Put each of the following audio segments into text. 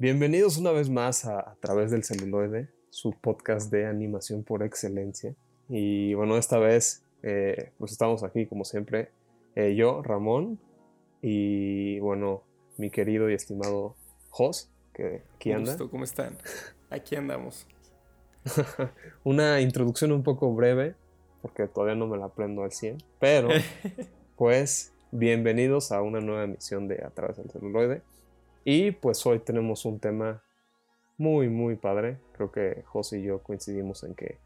Bienvenidos una vez más a, a través del celuloide, su podcast de animación por excelencia. Y bueno, esta vez eh, pues estamos aquí como siempre, eh, yo, Ramón, y bueno, mi querido y estimado Jos, que aquí anda. Gusto, ¿Cómo están? Aquí andamos. Una introducción un poco breve, porque todavía no me la aprendo al 100, pero pues bienvenidos a una nueva emisión de A través del celuloide. Y pues hoy tenemos un tema muy, muy padre. Creo que José y yo coincidimos en que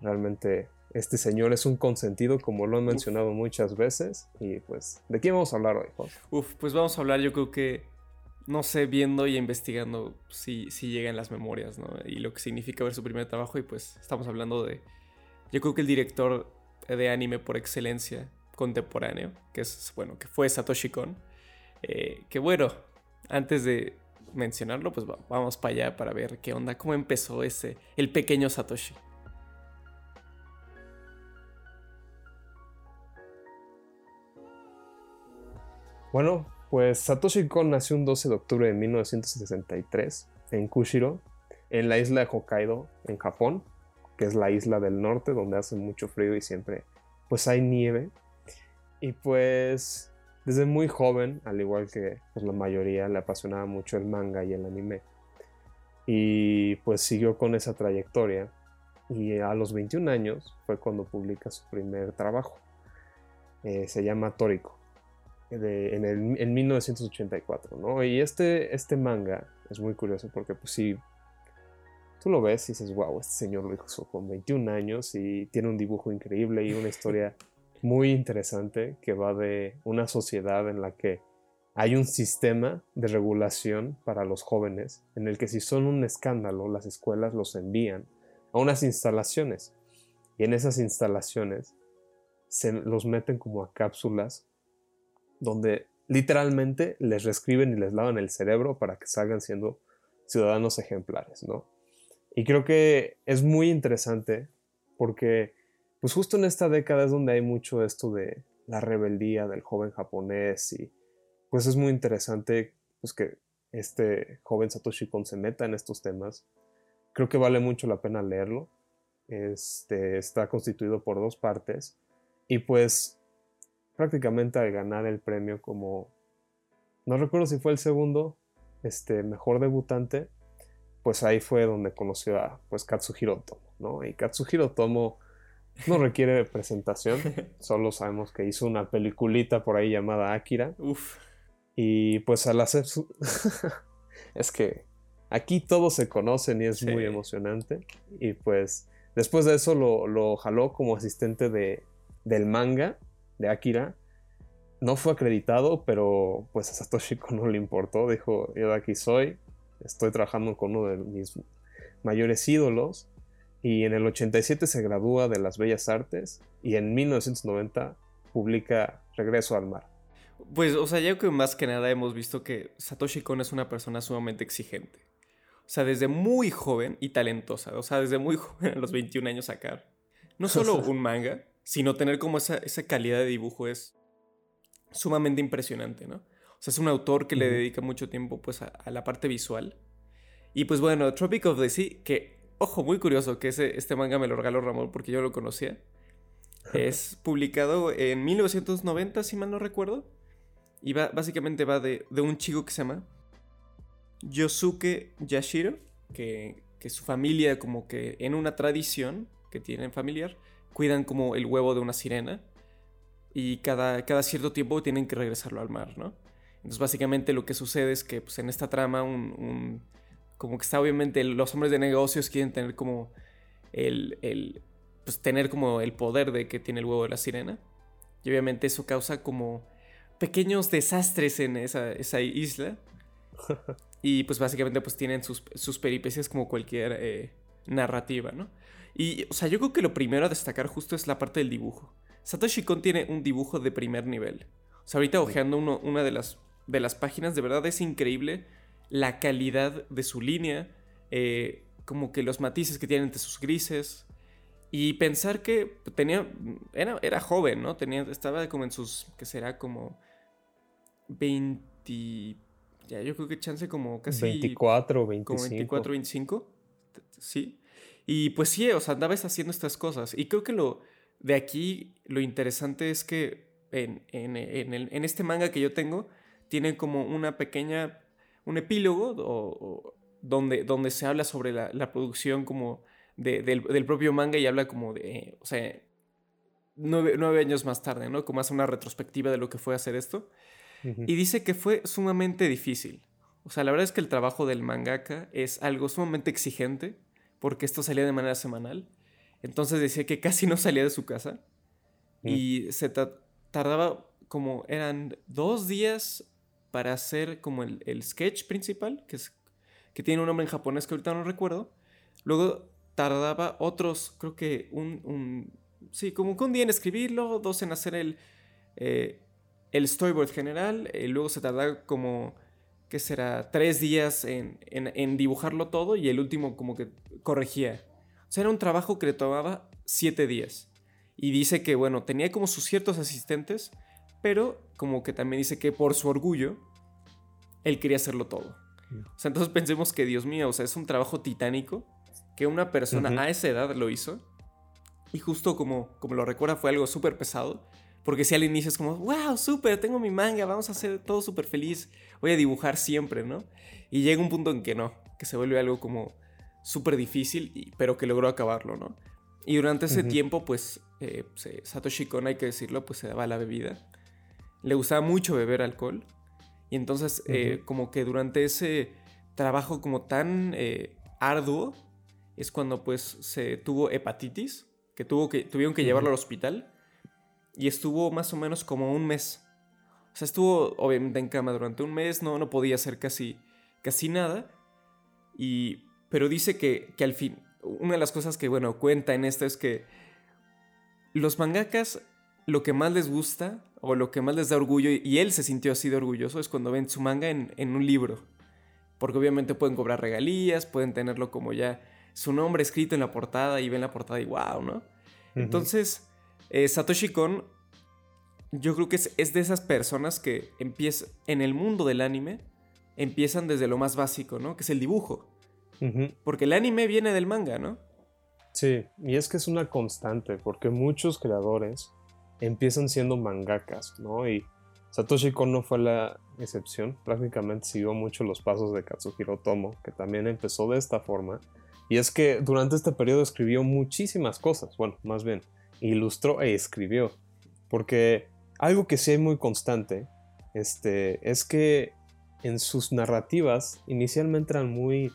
realmente este señor es un consentido, como lo han mencionado muchas veces. Y pues, ¿de quién vamos a hablar hoy, José? Uf, pues vamos a hablar, yo creo que, no sé, viendo y investigando si, si llegan las memorias, ¿no? Y lo que significa ver su primer trabajo. Y pues estamos hablando de, yo creo que el director de anime por excelencia contemporáneo, que es, bueno, que fue Satoshi Kon. Eh, que bueno, antes de mencionarlo, pues vamos para allá para ver qué onda, cómo empezó ese, el pequeño Satoshi. Bueno, pues Satoshi Kon nació un 12 de octubre de 1963 en Kushiro, en la isla de Hokkaido, en Japón, que es la isla del norte donde hace mucho frío y siempre pues hay nieve. Y pues desde muy joven, al igual que pues, la mayoría, le apasionaba mucho el manga y el anime. Y pues siguió con esa trayectoria. Y a los 21 años fue cuando publica su primer trabajo. Eh, se llama Toriko. en, el, en 1984, ¿no? Y este, este manga es muy curioso porque pues sí, tú lo ves y dices, wow, este señor lo hizo con 21 años y tiene un dibujo increíble y una historia muy interesante que va de una sociedad en la que hay un sistema de regulación para los jóvenes en el que si son un escándalo las escuelas los envían a unas instalaciones y en esas instalaciones se los meten como a cápsulas donde literalmente les reescriben y les lavan el cerebro para que salgan siendo ciudadanos ejemplares, ¿no? Y creo que es muy interesante porque pues justo en esta década es donde hay mucho esto de la rebeldía del joven japonés y pues es muy interesante pues que este joven Satoshi Kon se meta en estos temas. Creo que vale mucho la pena leerlo. Este está constituido por dos partes y pues prácticamente al ganar el premio como no recuerdo si fue el segundo este mejor debutante, pues ahí fue donde conoció a pues Katsuhiro Tomo, ¿no? Y Katsuhiro Tomo no requiere presentación, solo sabemos que hizo una peliculita por ahí llamada Akira. Uf. Y pues al hacer su... es que aquí todos se conocen y es muy emocionante. Y pues después de eso lo, jaló como asistente de, del manga de Akira. No fue acreditado, pero pues a Satoshi no le importó. Dijo, yo de aquí soy, estoy trabajando con uno de mis mayores ídolos y en el 87 se gradúa de las Bellas Artes y en 1990 publica Regreso al Mar. Pues, o sea, yo creo que más que nada hemos visto que Satoshi Kon es una persona sumamente exigente. O sea, desde muy joven y talentosa. O sea, desde muy joven, a los 21 años sacar. No solo un manga, sino tener como esa, esa calidad de dibujo es sumamente impresionante, ¿no? O sea, es un autor que le dedica mucho tiempo pues a, a, la parte visual. Y pues bueno, Tropic of the Sea, que Ojo, muy curioso que ese, este manga me lo regaló Ramón porque yo lo conocía. Es publicado en 1990, si mal no recuerdo. Y va, básicamente va de, un chico que se llama Yosuke Yashiro, que, que su familia como que en una tradición que tienen familiar, cuidan como el huevo de una sirena y cada, cada cierto tiempo tienen que regresarlo al mar, ¿no? Entonces básicamente lo que sucede es que pues, en esta trama un como que está obviamente los hombres de negocios quieren tener como el, el, pues tener como el poder de que tiene el huevo de la sirena. Y obviamente eso causa como pequeños desastres en esa, esa isla. y pues básicamente pues tienen sus, sus peripecias como cualquier eh, narrativa, ¿no? Y, o sea, yo creo que lo primero a destacar justo es la parte del dibujo. Satoshi Kon tiene un dibujo de primer nivel. O sea, ahorita ojeando uno, una de las, de las páginas, de verdad es increíble la calidad de su línea, eh, como que los matices que tiene entre sus grises. Y pensar que tenía. Era, era joven, ¿no? Tenía, estaba como en sus. que será como. 20. ya yo creo que chance como casi... 24 o 25. Como 24, 25, sí. Y pues sí, o sea, andabas haciendo estas cosas. Y creo que lo de aquí, lo interesante es que en, en, en, el, en este manga que yo tengo, tiene como una pequeña, un epílogo o, donde, donde se habla sobre la, la producción como de, del, del, propio manga y habla como de, o sea, nueve, nueve, años más tarde, ¿no? Como hace una retrospectiva de lo que fue hacer esto. Y dice que fue sumamente difícil. O sea, la verdad es que el trabajo del mangaka es algo sumamente exigente, porque esto salía de manera semanal. Entonces decía que casi no salía de su casa. Y se tardaba como, eran dos días para hacer como el, el sketch principal, que, es, que tiene un nombre en japonés que ahorita no recuerdo. Luego tardaba otros, creo que un, un sí, como un día en escribirlo, dos en hacer el, eh, el storyboard general, y luego se tardaba como, ¿qué será? Tres días en, en, en, dibujarlo todo y el último como que corregía. O sea, era un trabajo que le tomaba siete días. Y dice que, bueno, tenía como sus ciertos asistentes, pero como que también dice que por su orgullo, él quería hacerlo todo. Mm. O sea, entonces pensemos que, Dios mío, o sea, es un trabajo titánico que una persona a esa edad lo hizo. Y justo como, como lo recuerda, fue algo súper pesado. Porque si al inicio es como, wow, súper, tengo mi manga, vamos a hacer todo súper feliz, voy a dibujar siempre, ¿no? Y llega un punto en que no, que se vuelve algo como súper difícil, pero que logró acabarlo, ¿no? Y durante ese tiempo, pues, eh, Satoshi Kon, hay que decirlo, pues se daba la bebida le gustaba mucho beber alcohol. Y entonces, eh, como que durante ese trabajo como tan eh, arduo, es cuando pues se tuvo hepatitis, que, tuvo que tuvieron que llevarlo al hospital. Y estuvo más o menos como un mes. O sea, estuvo obviamente en cama durante un mes, no, no podía hacer casi, casi nada. Y, pero dice que, que al fin, una de las cosas que, bueno, cuenta en esto es que los mangakas lo que más les gusta o lo que más les da orgullo, y él se sintió así de orgulloso, es cuando ven su manga en, un libro. Porque obviamente pueden cobrar regalías, pueden tenerlo como ya su nombre escrito en la portada y ven la portada y wow, ¿no? Entonces, eh, Satoshi Kon, yo creo que es, es, de esas personas que empiezan en el mundo del anime, empiezan desde lo más básico, ¿no? Que es el dibujo. Porque el anime viene del manga, ¿no? Sí, y es que es una constante, porque muchos creadores empiezan siendo mangakas, ¿no? Y Satoshi Kon no fue la excepción, prácticamente siguió mucho los pasos de Katsuhiro Tomo, que también empezó de esta forma. Y es que durante este periodo escribió muchísimas cosas, bueno, más bien, ilustró e escribió. Porque algo que sí es muy constante este, es que en sus narrativas inicialmente eran muy,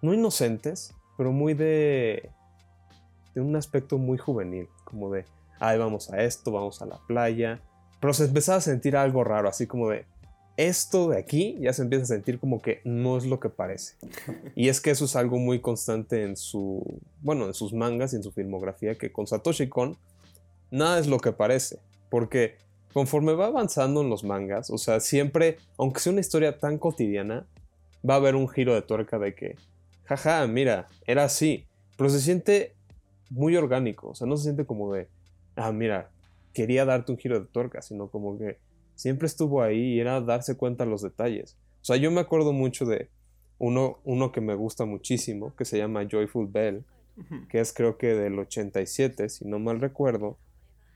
no inocentes, pero muy de, de un aspecto muy juvenil, como de, ay, vamos a esto, vamos a la playa. Pero se empezaba a sentir algo raro, así como de, esto de aquí ya se empieza a sentir como que no es lo que parece. Y es que eso es algo muy constante en su, bueno, en sus mangas y en su filmografía, que con Satoshi Kon nada es lo que parece. Porque conforme va avanzando en los mangas, o sea, siempre, aunque sea una historia tan cotidiana, va a haber un giro de tuerca de que, jaja, mira, era así. Pero se siente muy orgánico, o sea, no se siente como de, ah, mira, quería darte un giro de tuerca, sino como que siempre estuvo ahí y era darse cuenta de los detalles. O sea, yo me acuerdo mucho de uno, uno que me gusta muchísimo, que se llama Joyful Bell, que es creo que del 87, si no mal recuerdo,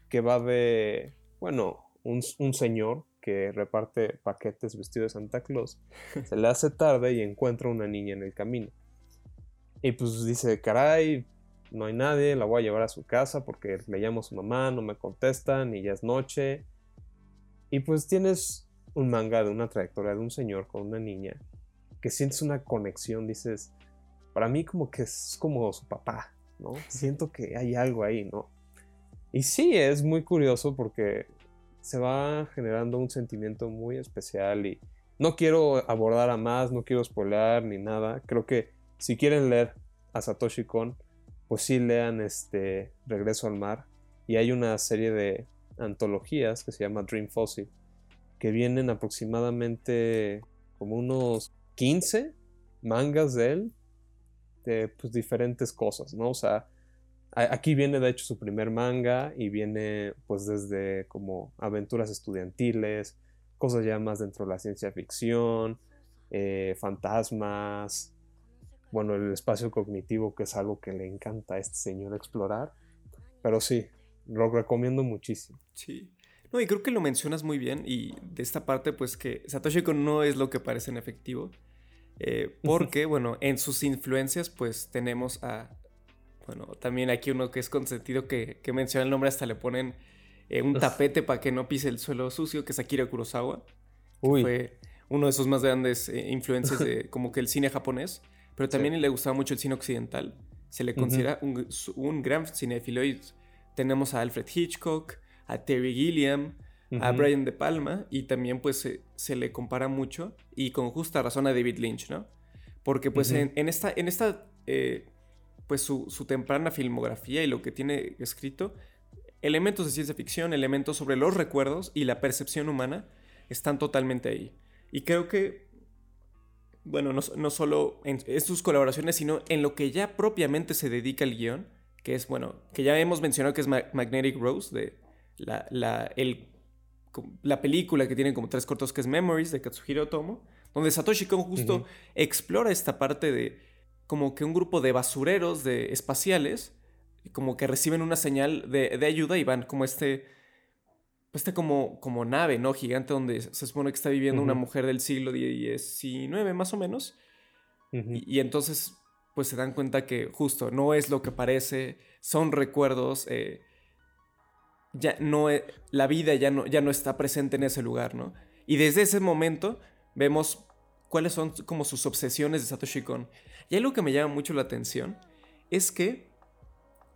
que va de, bueno, un, un señor que reparte paquetes vestido de Santa Claus, se le hace tarde y encuentra una niña en el camino. Y pues dice, caray, no hay nadie, la voy a llevar a su casa porque le llamo a su mamá, no me contestan y ya es noche. Y pues tienes un manga de una trayectoria de un señor con una niña que sientes una conexión, dices, para mí como que es como su papá, ¿no? Siento que hay algo ahí, ¿no? Y sí, es muy curioso porque se va generando un sentimiento muy especial y no quiero abordar a más, no quiero spoiler ni nada. Creo que si quieren leer a Satoshi Kon, pues sí lean este Regreso al Mar. Y hay una serie de antologías que se llama Dream Fossil, que vienen aproximadamente como unos 15 mangas de él, de pues diferentes cosas, ¿no? O sea, aquí viene de hecho su primer manga y viene pues desde como aventuras estudiantiles, cosas ya más dentro de la ciencia ficción, eh, fantasmas, bueno, el espacio cognitivo, que es algo que le encanta a este señor explorar. Pero sí, lo recomiendo muchísimo. Sí. No, y creo que lo mencionas muy bien. Y de esta parte, pues que Satoshi Kon no es lo que parece en efectivo. Eh, porque, bueno, en sus influencias, pues tenemos a. Bueno, también aquí uno que es consentido que, que menciona el nombre, hasta le ponen eh, un tapete para que no pise el suelo sucio, que es Akira Kurosawa. Uy. fue uno de sus más grandes eh, influencias de como que el cine japonés. Pero también le gustaba mucho el cine occidental. Se le considera un, un, gran cinéfilo. Y tenemos a Alfred Hitchcock, a Terry Gilliam, a Brian De Palma. Y también pues se, le compara mucho, y con justa razón, a David Lynch, ¿no? Porque pues en, esta, en esta eh, pues su, su, temprana filmografía y lo que tiene escrito, elementos de ciencia ficción, elementos sobre los recuerdos y la percepción humana están totalmente ahí. Y creo que, bueno, no, solo en, sus colaboraciones, sino en lo que ya propiamente se dedica el guion, que es, bueno, que ya hemos mencionado que es Magnetic Rose, de la, la, la película que tiene como tres cortos, que es Memories, de Katsuhiro Otomo, donde Satoshi Kon justo explora esta parte de como que un grupo de basureros de espaciales como que reciben una señal de, ayuda y van como este, este como, como nave, ¿no? Gigante donde se supone que está viviendo una mujer del siglo XIX, más o menos. y, entonces, pues se dan cuenta que justo no es lo que parece, son recuerdos, eh, ya no, e, la vida ya no, ya no está presente en ese lugar, ¿no? Y desde ese momento vemos cuáles son como sus obsesiones de Satoshi Kon. Y algo que me llama mucho la atención es que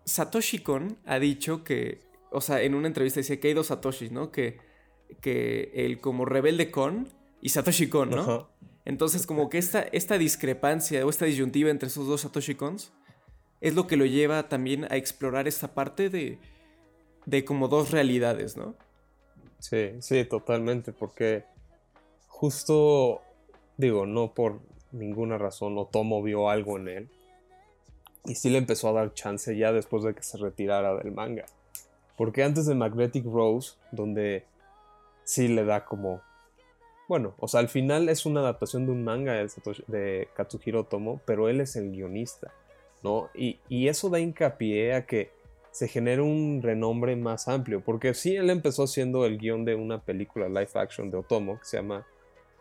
Satoshi Kon ha dicho que, o sea, en una entrevista dice que hay dos Satoshis, ¿no? Que, que el como rebelde Kon y Satoshi Kon, ¿no? Entonces, como que esta, esta discrepancia o esta disyuntiva entre esos dos Satoshi Kons es lo que lo lleva también a explorar esta parte de, de como dos realidades, ¿no? Sí, sí, totalmente, porque justo, digo, no por ninguna razón Otomo vio algo en él, y sí le empezó a dar chance ya después de que se retirara del manga. Porque antes de Magnetic Rose, donde sí le da como... Bueno, o sea, al final es una adaptación de un manga de, Katsuhiro Tomo, pero él es el guionista, ¿no? Y, y eso da hincapié a que se genere un renombre más amplio, porque sí, él empezó siendo el guion de una película live action de Otomo que se llama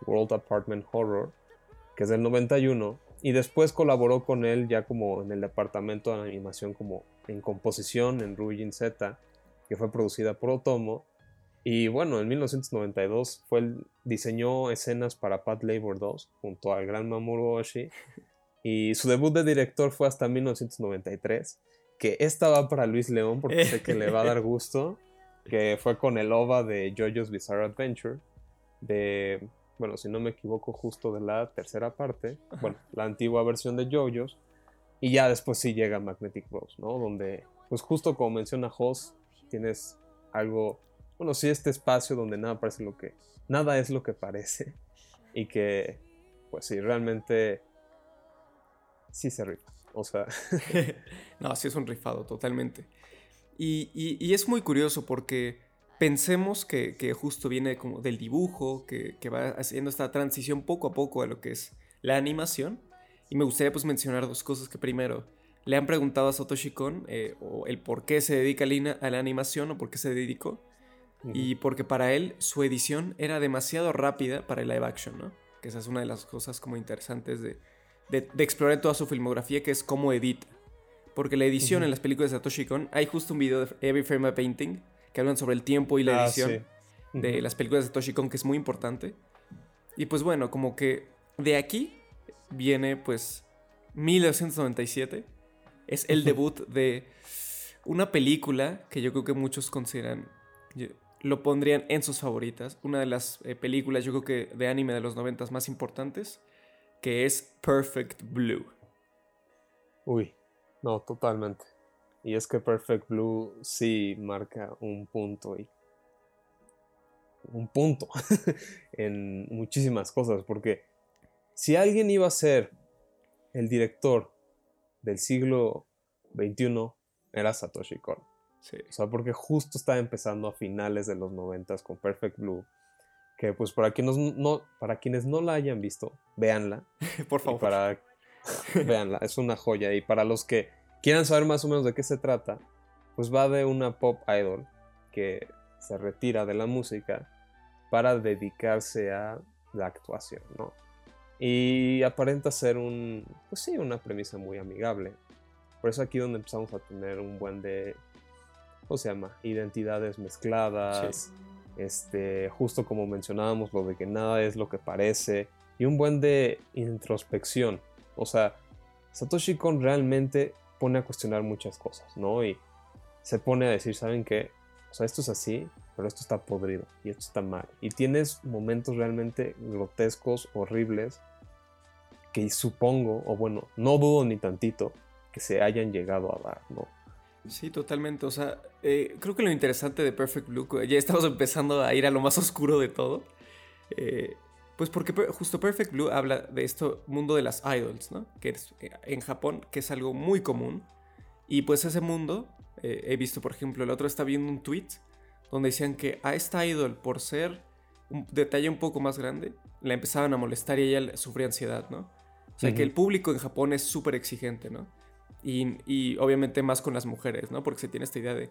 World Apartment Horror, que es del 91, y después colaboró con él ya como en el departamento de animación como en composición en Ruijin Z, que fue producida por Otomo. Y bueno, en 1992 fue el, diseñó escenas para Pat Labor 2 junto al gran Mamoru Oshii. Y su debut de director fue hasta 1993, que esta va para Luis León porque sé que le va a dar gusto, que fue con el OVA de JoJo's Bizarre Adventure, de bueno, si no me equivoco, justo de la tercera parte, bueno, la antigua versión de JoJo's, y ya después sí llega Magnetic Rose, ¿no? Donde, pues justo como menciona Hoss, tienes algo, bueno, sí, este espacio donde nada parece lo que, nada es lo que parece, y que, pues sí, realmente, sí se rifa, o sea. no, sí es un rifado, totalmente. y, y es muy curioso porque pensemos que, justo viene como del dibujo, que, va haciendo esta transición poco a poco a lo que es la animación. Y me gustaría pues mencionar dos cosas que primero, le han preguntado a Satoshi Kon eh, el por qué se dedica a la animación o por qué se dedicó. Y porque para él su edición era demasiado rápida para el live action, ¿no? Que esa es una de las cosas como interesantes de, de, explorar toda su filmografía, que es cómo edita. Porque la edición en las películas de Satoshi Kon, hay justo un video de Every Frame a Painting, que hablan sobre el tiempo y la ah, edición de las películas de Toshi Kon, que es muy importante. Y pues bueno, como que de aquí viene pues 1997. Es el debut de una película que yo creo que muchos consideran, lo pondrían en sus favoritas. Una de las eh, películas yo creo que de anime de los 90 más importantes, que es Perfect Blue. Uy, no, totalmente. Y es que Perfect Blue sí marca un punto y un punto en muchísimas cosas, porque si alguien iba a ser el director del siglo XXI, era Satoshi Kon. O sea, porque justo estaba empezando a finales de los 90 con Perfect Blue, que pues para quienes no, para quienes no la hayan visto, véanla. Por favor. Para, véanla, es una joya. Y para los que quieran saber más o menos de qué se trata, pues va de una pop idol que se retira de la música para dedicarse a la actuación, ¿no? Y aparenta ser un, pues sí, una premisa muy amigable. Por eso aquí donde empezamos a tener un buen de, ¿cómo se llama? Identidades mezcladas. Este, justo como mencionábamos, lo de que nada es lo que parece. Y un buen de introspección. O sea, Satoshi Kon realmente pone a cuestionar muchas cosas, ¿no? Y se pone a decir, ¿saben qué? O sea, esto es así, pero esto está podrido y esto está mal. Y tienes momentos realmente grotescos, horribles, que supongo, o bueno, no dudo ni tantito, que se hayan llegado a dar, ¿no? Sí, totalmente. O sea, eh, creo que lo interesante de Perfect Blue, ya estamos empezando a ir a lo más oscuro de todo. Eh, pues porque justo Perfect Blue habla de esto mundo de las idols, ¿no? Que es eh, en Japón, que es algo muy común. Y pues ese mundo, he visto, por ejemplo, el otro está viendo un tweet donde decían que a esta idol, por ser un detalle un poco más grande, la empezaban a molestar y ella sufría ansiedad, ¿no? O sea, que el público en Japón es súper exigente, ¿no? Y, obviamente más con las mujeres, ¿no? Porque se tiene esta idea de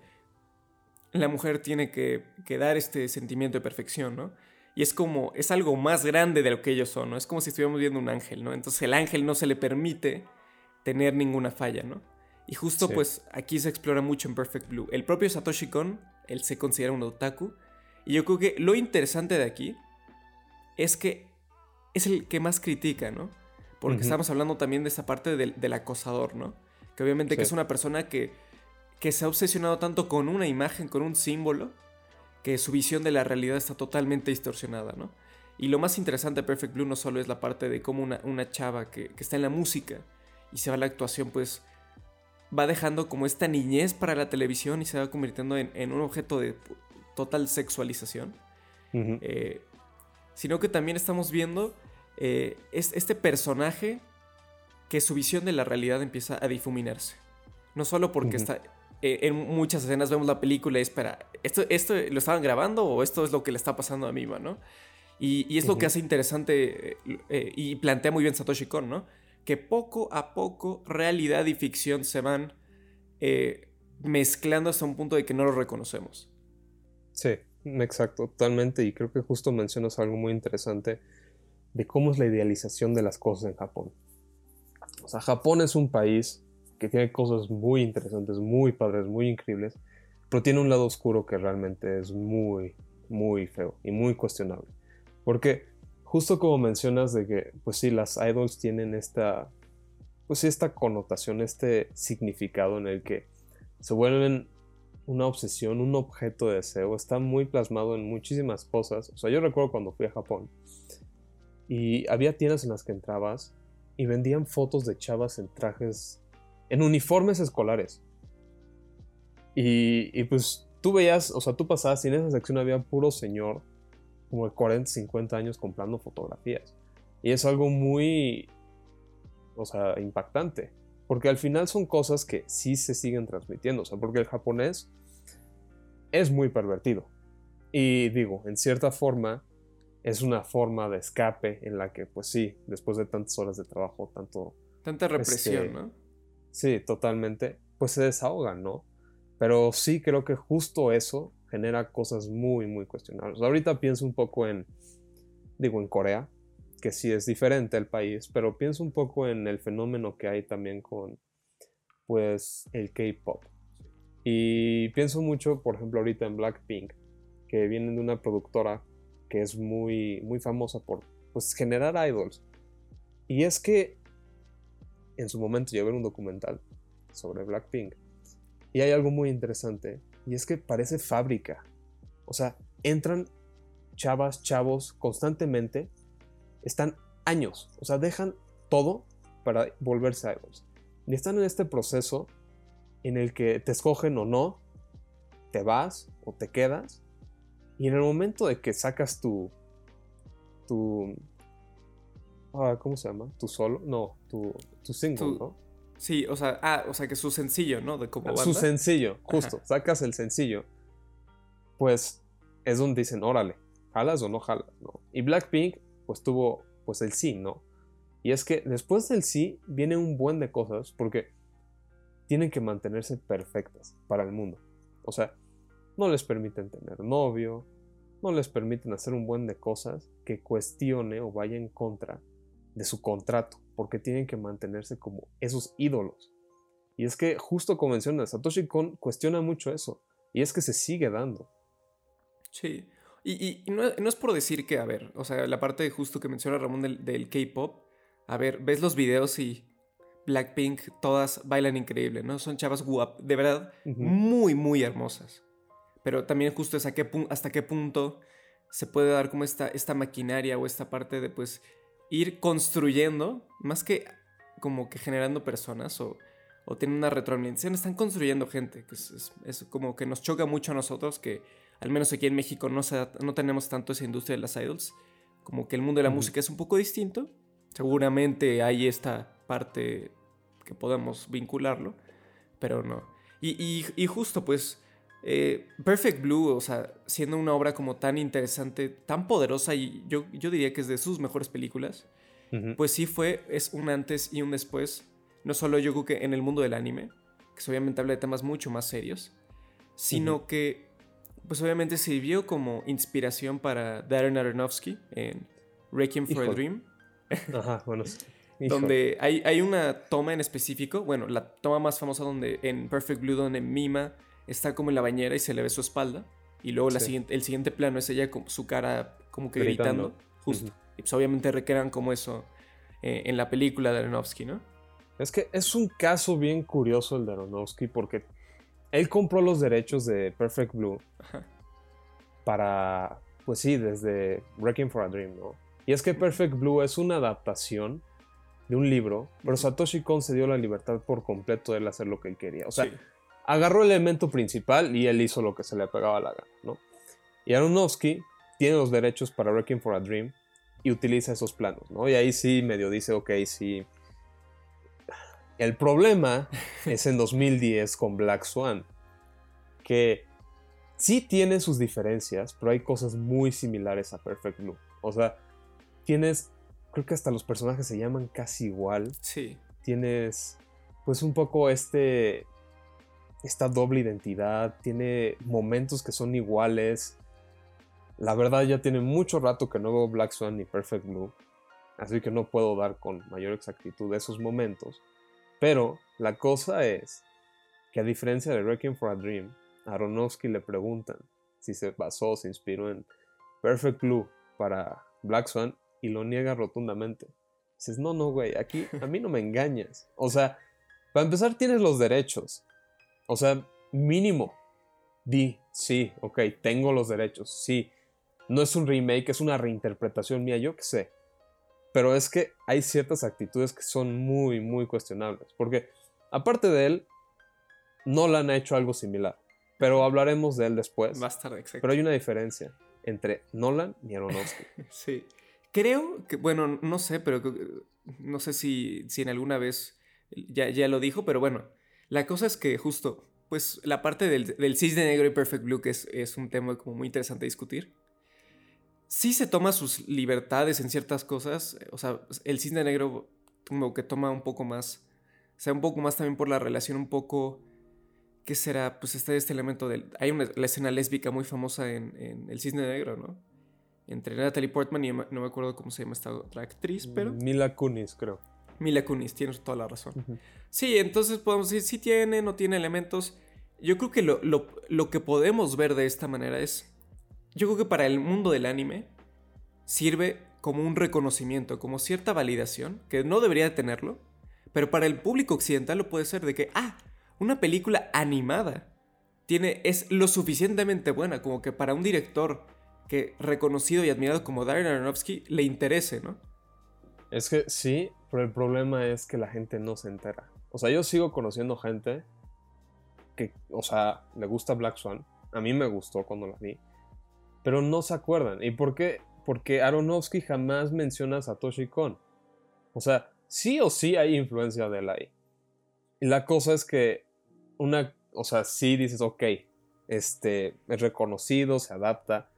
la mujer tiene que, dar este sentimiento de perfección, ¿no? Y es como, es algo más grande de lo que ellos son, ¿no? Es como si estuviéramos viendo un ángel, ¿no? Entonces el ángel no se le permite tener ninguna falla, ¿no? Y justo pues aquí se explora mucho en Perfect Blue. El propio Satoshi Kon, él se considera un otaku. Y yo creo que lo interesante de aquí es que es el que más critica, ¿no? Porque estamos hablando también de esa parte del, acosador, ¿no? Que obviamente que es una persona que, que se ha obsesionado tanto con una imagen, con un símbolo, que su visión de la realidad está totalmente distorsionada, ¿no? Y lo más interesante de Perfect Blue no solo es la parte de cómo una, una chava que, está en la música y se va a la actuación, pues va dejando como esta niñez para la televisión y se va convirtiendo en, un objeto de total sexualización. Eh, sino que también estamos viendo eh, es este personaje que su visión de la realidad empieza a difuminarse. No solo porque está... Eh, en muchas escenas vemos la película y espera, ¿esto, ¿esto lo estaban grabando o esto es lo que le está pasando a Mima, no? Y, es lo que hace interesante eh, y plantea muy bien Satoshi Kon, ¿no? Que poco a poco realidad y ficción se van mezclando hasta un punto de que no lo reconocemos. Sí, exacto, totalmente. Y creo que justo mencionas algo muy interesante de cómo es la idealización de las cosas en Japón. O sea, Japón es un país que tiene cosas muy interesantes, muy padres, muy increíbles, pero tiene un lado oscuro que realmente es muy, muy feo y muy cuestionable. Porque justo como mencionas de que, pues sí, las idols tienen esta, pues esta connotación, este significado en el que se vuelven una obsesión, un objeto de deseo, está muy plasmado en muchísimas cosas. O sea, yo recuerdo cuando fui a Japón, y había tiendas en las que entrabas y vendían fotos de chavas en trajes, en uniformes escolares. Y, pues tú veías, o sea, tú pasabas y en esa sección había puro señor, como de 40, 50 años comprando fotografías. Y es algo muy, o sea, impactante. Porque al final son cosas que sí se siguen transmitiendo. O sea, porque el japonés es muy pervertido. Y digo, en cierta forma, es una forma de escape en la que, pues sí, después de tantas horas de trabajo, tanto... Tanta represión, este, ¿no? Sí, totalmente, pues se desahogan, ¿no? Pero sí creo que justo eso genera cosas muy, muy cuestionables. Ahorita pienso un poco en, digo, en Corea, que sí es diferente el país, pero pienso un poco en el fenómeno que hay también con, pues, el K-Pop. Y pienso mucho, por ejemplo, ahorita en Blackpink, que vienen de una productora que es muy, muy famosa por pues, generar idols. Y es que en su momento vi un documental sobre Blackpink y hay algo muy interesante y es que parece fábrica. O sea, entran chavas, chavos constantemente, están años, o sea, dejan todo para volverse idols. Y están en este proceso en el que te escogen o no, te vas o te quedas y en el momento de que sacas tu. tu. Ah, ¿Cómo se llama? ¿Tu solo? No, tu, tu single, ¿no? Sí, o sea, ah, o sea que su sencillo, ¿no? De como Su sencillo, justo. Sacas el sencillo. Pues es donde dicen, órale, ¿jalas o no jalas? ¿no? Y Blackpink, pues tuvo pues el sí, ¿no? Y es que después del sí viene un buen de cosas porque tienen que mantenerse perfectas para el mundo. O sea, no les permiten tener novio, no les permiten hacer un buen de cosas que cuestione o vaya en contra de su contrato, porque tienen que mantenerse como esos ídolos. Y es que justo como menciona Satoshi Kon cuestiona mucho eso, y es que se sigue dando. Sí, y, no, es por decir que, a ver, o sea, la parte justo que menciona Ramón del, K-pop, a ver, ves los videos y Blackpink, todas bailan increíble, ¿no? Son chavas guapas, de verdad, muy, muy hermosas. Pero también justo es qué, hasta qué punto se puede dar como esta, esta maquinaria o esta parte de pues ir construyendo, más que como que generando personas o, o tienen una retroalimentación, están construyendo gente, que es, es, como que nos choca mucho a nosotros que al menos aquí en México no, no tenemos tanto esa industria de las idols, como que el mundo de la música es un poco distinto, seguramente hay esta parte que podemos vincularlo, pero no. Y, y justo pues eh, Perfect Blue, o sea, siendo una obra como tan interesante, tan poderosa, y yo, yo diría que es de sus mejores películas, pues sí fue, es un antes y un después, no solo yo creo que en el mundo del anime, que obviamente habla de temas mucho más serios, sino que, pues obviamente sirvió como inspiración para Darren Aronofsky en Requiem for a Dream. Ajá, bueno. donde hay, hay una toma en específico, bueno, la toma más famosa donde en Perfect Blue, donde Mima está como en la bañera y se le ve su espalda. Y luego la siguiente, el siguiente plano es ella con su cara como que gritando. justo. Y pues obviamente recrean como eso eh, en la película de Aronofsky, ¿no? Es que es un caso bien curioso el de Aronofsky porque él compró los derechos de Perfect Blue para, pues sí, desde Wrecking for a Dream, ¿no? Y es que Perfect Blue es una adaptación de un libro, pero Satoshi Kon se dio la libertad por completo de él hacer lo que él quería. O sea, agarró el elemento principal y él hizo lo que se le pegaba la gana, ¿no? Y Aronofsky tiene los derechos para Wrecking for a Dream y utiliza esos planos, ¿no? Y ahí sí medio dice, ok, sí. El problema es en 2010 con Black Swan, que sí tiene sus diferencias, pero hay cosas muy similares a Perfect Blue. O sea, tienes, creo que hasta los personajes se llaman casi igual. Sí. Tienes, pues un poco este esta doble identidad, tiene momentos que son iguales. La verdad ya tiene mucho rato que no veo Black Swan ni Perfect Blue, así que no puedo dar con mayor exactitud esos momentos. Pero la cosa es que a diferencia de Wrecking for a Dream, a Aronofsky le preguntan si se basó se inspiró en Perfect Blue para Black Swan y lo niega rotundamente. Dices, no, no, güey, aquí a mí no me engañas. O sea, para empezar tienes los derechos. O sea, mínimo, di, sí, ok, tengo los derechos, sí. No es un remake, es una reinterpretación mía, yo qué sé. Pero es que hay ciertas actitudes que son muy, muy cuestionables. Porque, aparte de él, Nolan ha hecho algo similar. Pero hablaremos de él después. Más tarde, exacto. Pero hay una diferencia entre Nolan y Aronofsky. sí. Creo que, bueno, no sé, pero no sé si, si en alguna vez ya, ya lo dijo, pero bueno, la cosa es que justo, pues la parte del, cisne negro y Perfect Blue, que es, un tema como muy interesante discutir, sí se toma sus libertades en ciertas cosas. O sea, el cisne negro como que toma un poco más, o sea, un poco más también por la relación un poco... ¿Qué será? Pues está este elemento del... Hay una, la escena lésbica muy famosa en, El Cisne Negro, ¿no? Entre Natalie Portman y no me acuerdo cómo se llama esta otra actriz, pero... Mila Kunis, creo. Mila Kunis, tienes toda la razón. Sí, entonces podemos decir si tiene, no tiene elementos. Yo creo que lo, que podemos ver de esta manera es, yo creo que para el mundo del anime sirve como un reconocimiento, como cierta validación, que no debería tenerlo, pero para el público occidental lo puede ser de que, ah, una película animada tiene, es lo suficientemente buena como que para un director que reconocido y admirado como Darren Aronofsky le interese, ¿no? Es que sí, pero el problema es que la gente no se entera. O sea, yo sigo conociendo gente que, o sea, le gusta Black Swan. A mí me gustó cuando la vi. Pero no se acuerdan. ¿Y por qué? Porque Aronofsky jamás menciona a Satoshi Kon. O sea, sí o sí hay influencia de él ahí. Y la cosa es que una, o sea, sí dices, ok, este, es reconocido, se adapta,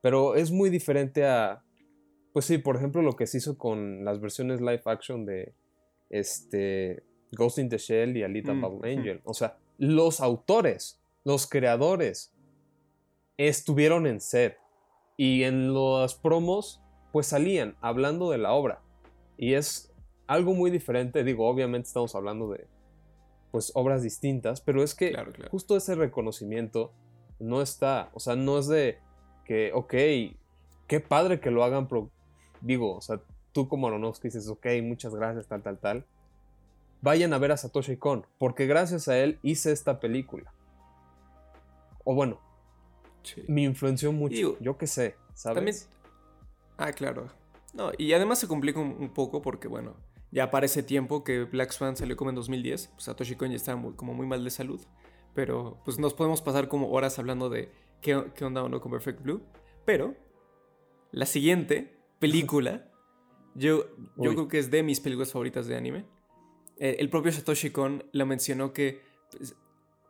Pero es muy diferente a, pues sí, por ejemplo, lo que se hizo con las versiones live action de este, Ghost in the Shell y Alita Mm, Battle. Angel. O sea, los autores, los creadores, estuvieron en set y en las promos, pues salían hablando de la obra. Y es algo muy diferente. Digo, obviamente estamos hablando de, pues, obras distintas, pero es que Claro, claro. justo ese reconocimiento no está. O sea, no es de que, ok, qué padre que lo hagan. pro- digo, o sea, tú como Aronofsky dices, ok, muchas gracias, tal, tal, tal. Vayan a ver a Satoshi Kon, porque gracias a él hice esta película. O bueno, Sí. me influenció mucho. Digo, yo qué sé, ¿sabes? También. Ah, claro. No, y además se complica un, un poco porque, bueno, ya para ese tiempo que Black Swan salió como en 2010, pues Satoshi Kon ya estaba muy, como muy mal de salud. Pero pues nos podemos pasar como horas hablando de qué, qué onda o no con Perfect Blue. Pero la siguiente película, yo, yo Uy. creo que es de mis películas favoritas de anime. Eh, el propio Satoshi Kon la mencionó que pues,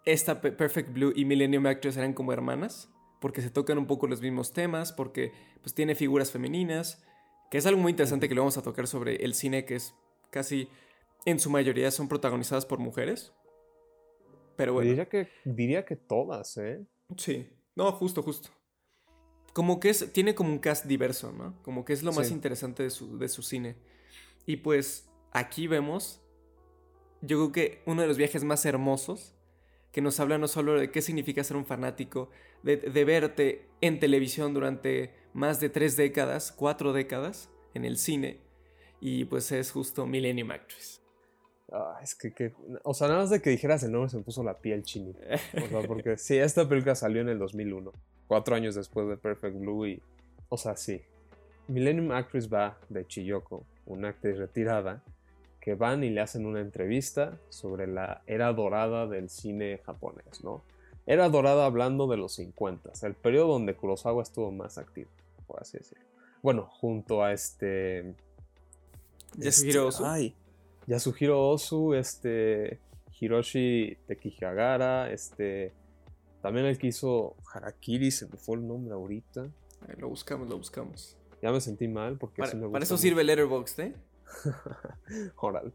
esta Pe- Perfect Blue y Millennium Actress eran como hermanas, porque se tocan un poco los mismos temas, porque pues tiene figuras femeninas, que es algo muy interesante que lo vamos a tocar sobre el cine, que es casi en su mayoría son protagonizadas por mujeres. Pero bueno. Diría, que, diría que todas, ¿eh? Sí. No, justo, justo. Como que es, tiene como un cast diverso, ¿no? Como que es lo más Sí. interesante de su, de su cine. Y pues aquí vemos, yo creo que uno de los viajes más hermosos, que nos habla no solo de qué significa ser un fanático, de, de verte en televisión durante más de tres décadas, cuatro décadas, en el cine, y pues es justo Millennium Actress. Ah, es que, que- o sea, nada más de que dijeras el nombre se me puso la piel chinita. O sea, porque sí, esta película salió en el 2001, cuatro años después de Perfect Blue y, o sea, sí. Millennium Actress va de Chiyoko, una actriz retirada, que van y le hacen una entrevista sobre la era dorada del cine japonés, ¿no? Era dorada hablando de los 50, el periodo donde Kurosawa estuvo más activo, por así decirlo. Bueno, junto a este... Yasuhiro este- Ozu. Ay, Yasuhiro Ozu, este... Hiroshi Tekihagara, este... También el que hizo Harakiri, se me fue el nombre ahorita. Ahí lo buscamos, lo buscamos. Ya me sentí mal porque Para, sí me para eso mucho. sirve Letterboxd, ¿eh? Órale.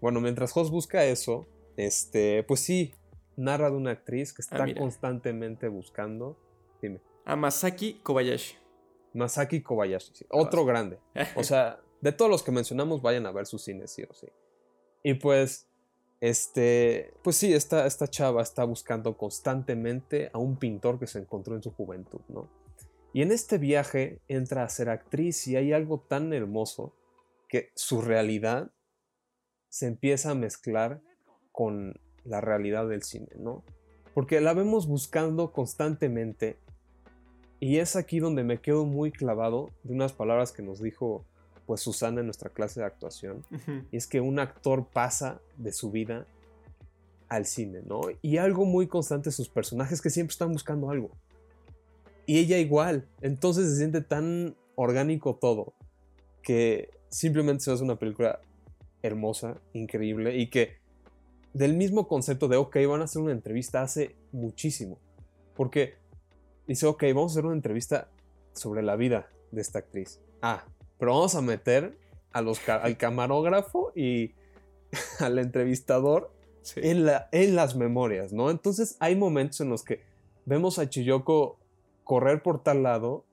Bueno, mientras Hoss busca eso, este, pues sí, narra de una actriz que está Ah, mira. constantemente buscando. Dime. A Masaki Kobayashi. Masaki Kobayashi, sí, otro grande. O sea, de todos los que mencionamos, vayan a ver su cine, sí o sí. Y pues, este, pues sí, esta, esta chava está buscando constantemente a un pintor que se encontró en su juventud, ¿no? Y en este viaje entra a ser actriz y hay algo tan hermoso que su realidad se empieza a mezclar con la realidad del cine, ¿no? Porque la vemos buscando constantemente y es aquí donde me quedo muy clavado de unas palabras que nos dijo pues Susana en nuestra clase de actuación. Y es que un actor pasa de su vida al cine, ¿no? Y algo muy constante sus personajes que siempre están buscando algo. Y ella igual. Entonces se siente tan orgánico todo que simplemente se hace una película hermosa, increíble y que del mismo concepto de, ok, van a hacer una entrevista hace muchísimo. Porque dice, ok, vamos a hacer una entrevista sobre la vida de esta actriz. Ah, pero vamos a meter a los, ca- al camarógrafo y al entrevistador Sí. en, la, en las memorias, ¿no? Entonces hay momentos en los que vemos a Chiyoko correr por tal lado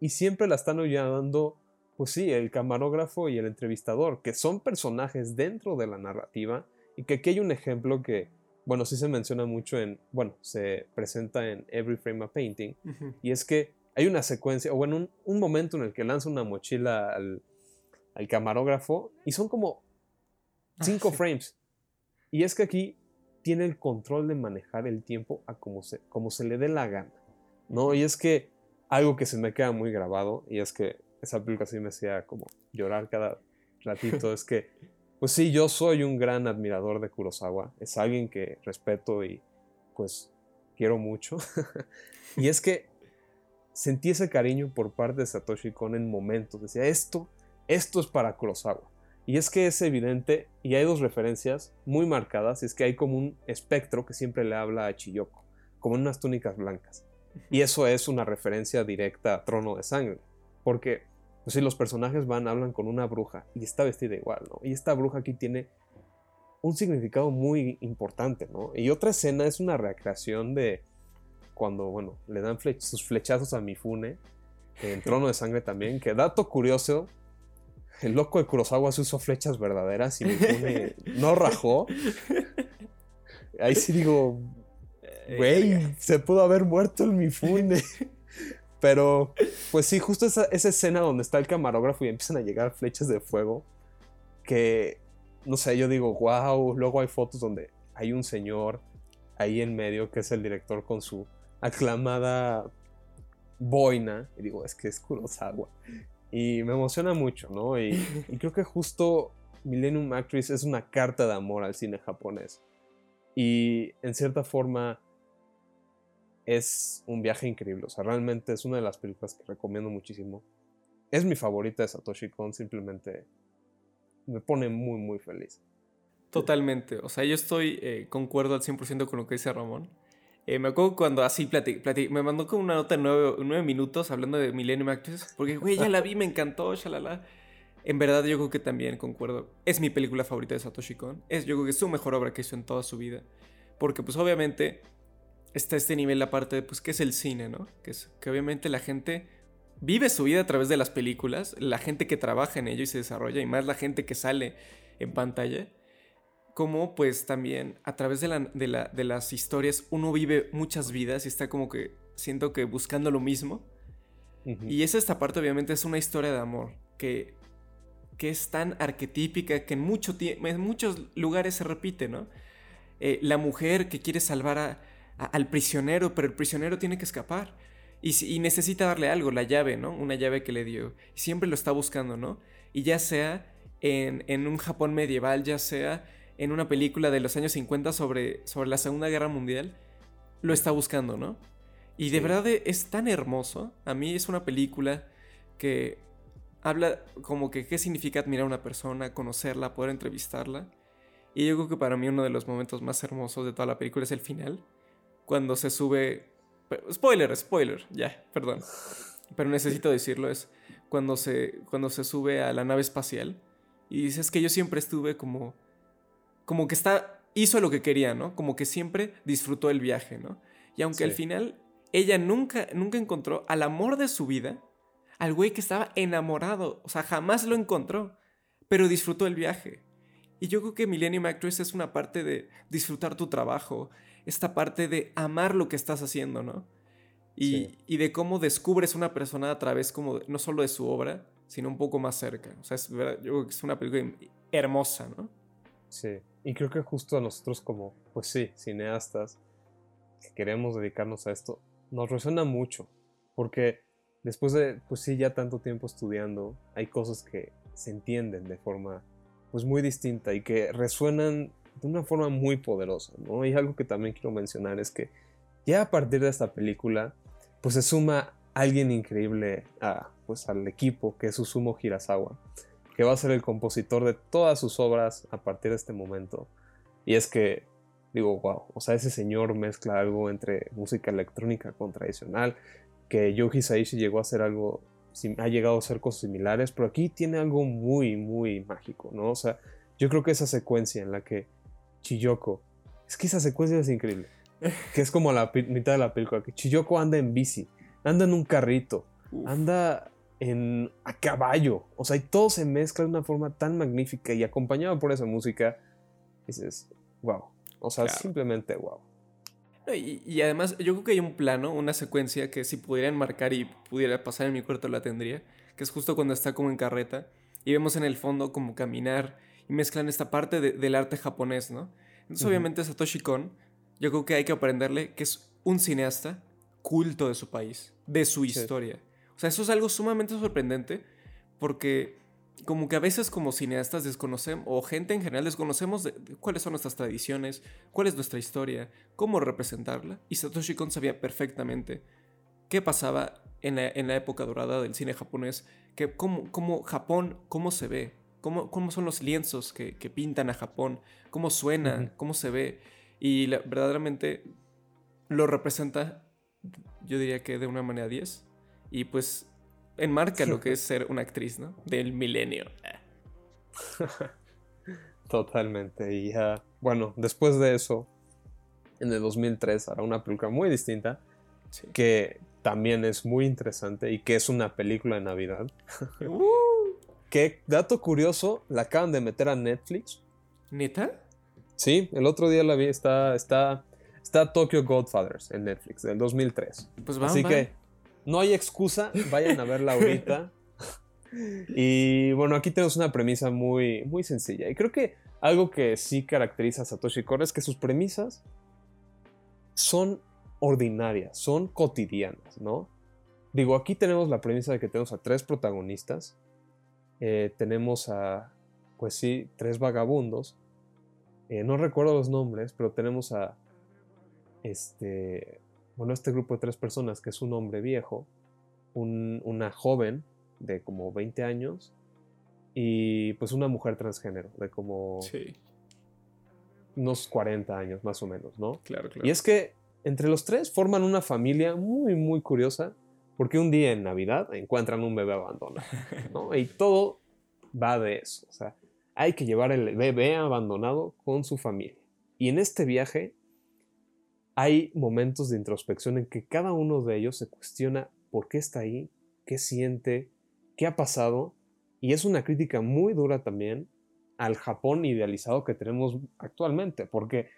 y siempre la están ayudando, pues sí, el camarógrafo y el entrevistador, que son personajes dentro de la narrativa y que aquí hay un ejemplo que, bueno, sí se menciona mucho en, bueno, se presenta en Every Frame a Painting, y es que hay una secuencia, o bueno, un, un momento en el que lanza una mochila al, al camarógrafo y son como Ah, cinco sí. frames. Y es que aquí tiene el control de manejar el tiempo a como se, como se le dé la gana. ¿no? Y es que algo que se me queda muy grabado, y es que esa película sí me hacía como llorar cada ratito, es que, pues sí, yo soy un gran admirador de Kurosawa, es alguien que respeto y pues quiero mucho. y es que sentí ese cariño por parte de Satoshi Kon en momentos, decía, esto, esto es para Kurosawa. Y es que es evidente, y hay dos referencias muy marcadas, y es que hay como un espectro que siempre le habla a Chiyoko, como en unas túnicas blancas. Y eso es una referencia directa a Trono de Sangre. Porque, pues si los personajes van, hablan con una bruja y está vestida igual, ¿no? Y esta bruja aquí tiene un significado muy importante, ¿no? Y otra escena es una recreación de cuando, bueno, le dan sus flechazos a Mifune, en Trono de Sangre también, que dato curioso, el loco de Kurosawa se usó flechas verdaderas y Mifune no rajó. Ahí sí digo, eh, güey, se pudo haber muerto el Mifune. Pero, pues sí, justo esa, esa escena donde está el camarógrafo y empiezan a llegar flechas de fuego, que no sé, yo digo, wow, luego hay fotos donde hay un señor ahí en medio que es el director con su aclamada boina, y digo, es que es Kurosawa. Y me emociona mucho, ¿no? Y, creo que justo Millennium Actress es una carta de amor al cine japonés. Y en cierta forma es un viaje increíble. O sea, realmente es una de las películas que recomiendo muchísimo. Es mi favorita de Satoshi Kon, simplemente me pone muy, muy feliz. Totalmente. O sea, yo estoy, eh, concuerdo al 100% con lo que dice Ramón. Eh, me acuerdo cuando así platicé, me mandó con una nota de nueve, minutos hablando de Millennium Actress, porque, güey, ya la vi, me encantó, shalala. En verdad, yo creo que también concuerdo. Es mi película favorita de Satoshi Kon. Es, yo creo que es su mejor obra que hizo en toda su vida. Porque, pues, obviamente, está este nivel, la parte de, pues, ¿qué es el cine, no? Que, es, que obviamente la gente vive su vida a través de las películas, la gente que trabaja en ello y se desarrolla, y más la gente que sale en pantalla, como pues también a través de, de, las historias uno vive muchas vidas y está como que siento que buscando lo mismo. Y esa esta parte obviamente es una historia de amor que, que es tan arquetípica que en, mucho en muchos lugares se repite, ¿no? Eh, la mujer que quiere salvar al prisionero, pero el prisionero tiene que escapar y, necesita darle algo, la llave, ¿no? Una llave que le dio. Siempre lo está buscando, ¿no? Y ya sea en, un Japón medieval, ya sea en una película de los años 50 sobre, sobre la Segunda Guerra Mundial, lo está buscando, ¿no? Y de verdad es tan hermoso. A mí es una película que habla como que qué significa admirar a una persona, conocerla, poder entrevistarla. Y yo creo que para mí uno de los momentos más hermosos de toda la película es el final, cuando se sube spoiler, spoiler, ya, perdón. Pero necesito decirlo, es cuando se, cuando se sube a la nave espacial y dices que yo siempre estuve como, como que está, hizo lo que quería, ¿no? Como que siempre disfrutó el viaje, ¿no? Y aunque al final ella nunca, nunca encontró al amor de su vida, al güey que estaba enamorado, o sea, jamás lo encontró, pero disfrutó el viaje. Y yo creo que Millennium Actress es una parte de disfrutar tu trabajo, esta parte de amar lo que estás haciendo, ¿no? Y, de cómo descubres una persona a través como no solo de su obra, sino un poco más cerca. O sea, es, yo creo que es una película hermosa, ¿no? Sí, y creo que justo a nosotros como, pues sí, cineastas, que queremos dedicarnos a esto, nos resuena mucho, porque después de, pues sí, ya tanto tiempo estudiando, hay cosas que se entienden de forma, pues muy distinta y que resuenan de una forma muy poderosa, ¿no? Y algo que también quiero mencionar es que ya a partir de esta película, pues se suma alguien increíble a, pues, al equipo, que es Susumo Hirasawa, que va a ser el compositor de todas sus obras a partir de este momento. Y es que, digo, wow, o sea, ese señor mezcla algo entre música electrónica con tradicional, que Yoji Saishi llegó a hacer algo, ha llegado a hacer cosas similares, pero aquí tiene algo muy, muy mágico, ¿no? O sea, yo creo que esa secuencia en la que Chiyoko. Es que esa secuencia es increíble. Que es como la mitad de la película. Que Chiyoko anda en bici, anda en un carrito, anda en, a caballo. O sea, y todo se mezcla de una forma tan magnífica y acompañado por esa música. Dices, wow. O sea, simplemente wow. Y, y, además, yo creo que hay un plano, una secuencia que si pudieran marcar y pudiera pasar en mi cuarto la tendría. Que es justo cuando está como en carreta. Y vemos en el fondo como caminar y mezclan esta parte del arte japonés, ¿no? Entonces, obviamente, Satoshi Kon, yo creo que hay que aprenderle que es un cineasta culto de su país, de su historia. O sea, eso es algo sumamente sorprendente porque como que a veces como cineastas desconocemos, o gente en general desconocemos cuáles son nuestras tradiciones, cuál es nuestra historia, cómo representarla. Y Satoshi Kon sabía perfectamente qué pasaba en la, época dorada del cine japonés, que cómo, cómo Japón, cómo se ve, cómo, son los lienzos que, pintan a Japón, cómo suena, cómo se ve. Y verdaderamente lo representa yo diría que de una manera 10. Y pues enmarca lo que es ser una actriz, ¿no? Del milenio. Totalmente. Y bueno, después de eso, en el 2003 hará una película muy distinta, que también es muy interesante y que es una película de Navidad. Uh. que, dato curioso, la acaban de meter a Netflix. ¿Neta? Sí, el otro día la vi, está, está, está Tokyo Godfathers en Netflix, del 2003. Pues vamos, Así que no hay excusa, vayan a verla ahorita. y bueno, aquí tenemos una premisa muy, muy sencilla. Y creo que algo que sí caracteriza a Satoshi Kon es que sus premisas son ordinarias, son cotidianas, ¿no? Digo, aquí tenemos la premisa de que tenemos a tres protagonistas. Eh, tenemos a, pues sí, tres vagabundos. Eh, no recuerdo los nombres, pero tenemos a, este, bueno, este grupo de tres personas, que es un hombre viejo, una joven de como 20 años y pues una mujer transgénero de como sí. unos 40 años más o menos, ¿no? Claro, claro. Y es que entre los tres forman una familia muy, muy curiosa porque un día en Navidad encuentran un bebé abandonado, ¿no? Y todo va de eso, o sea, hay que llevar el bebé abandonado con su familia. Y en este viaje hay momentos de introspección en que cada uno de ellos se cuestiona por qué está ahí, qué siente, qué ha pasado y es una crítica muy dura también al Japón idealizado que tenemos actualmente, porque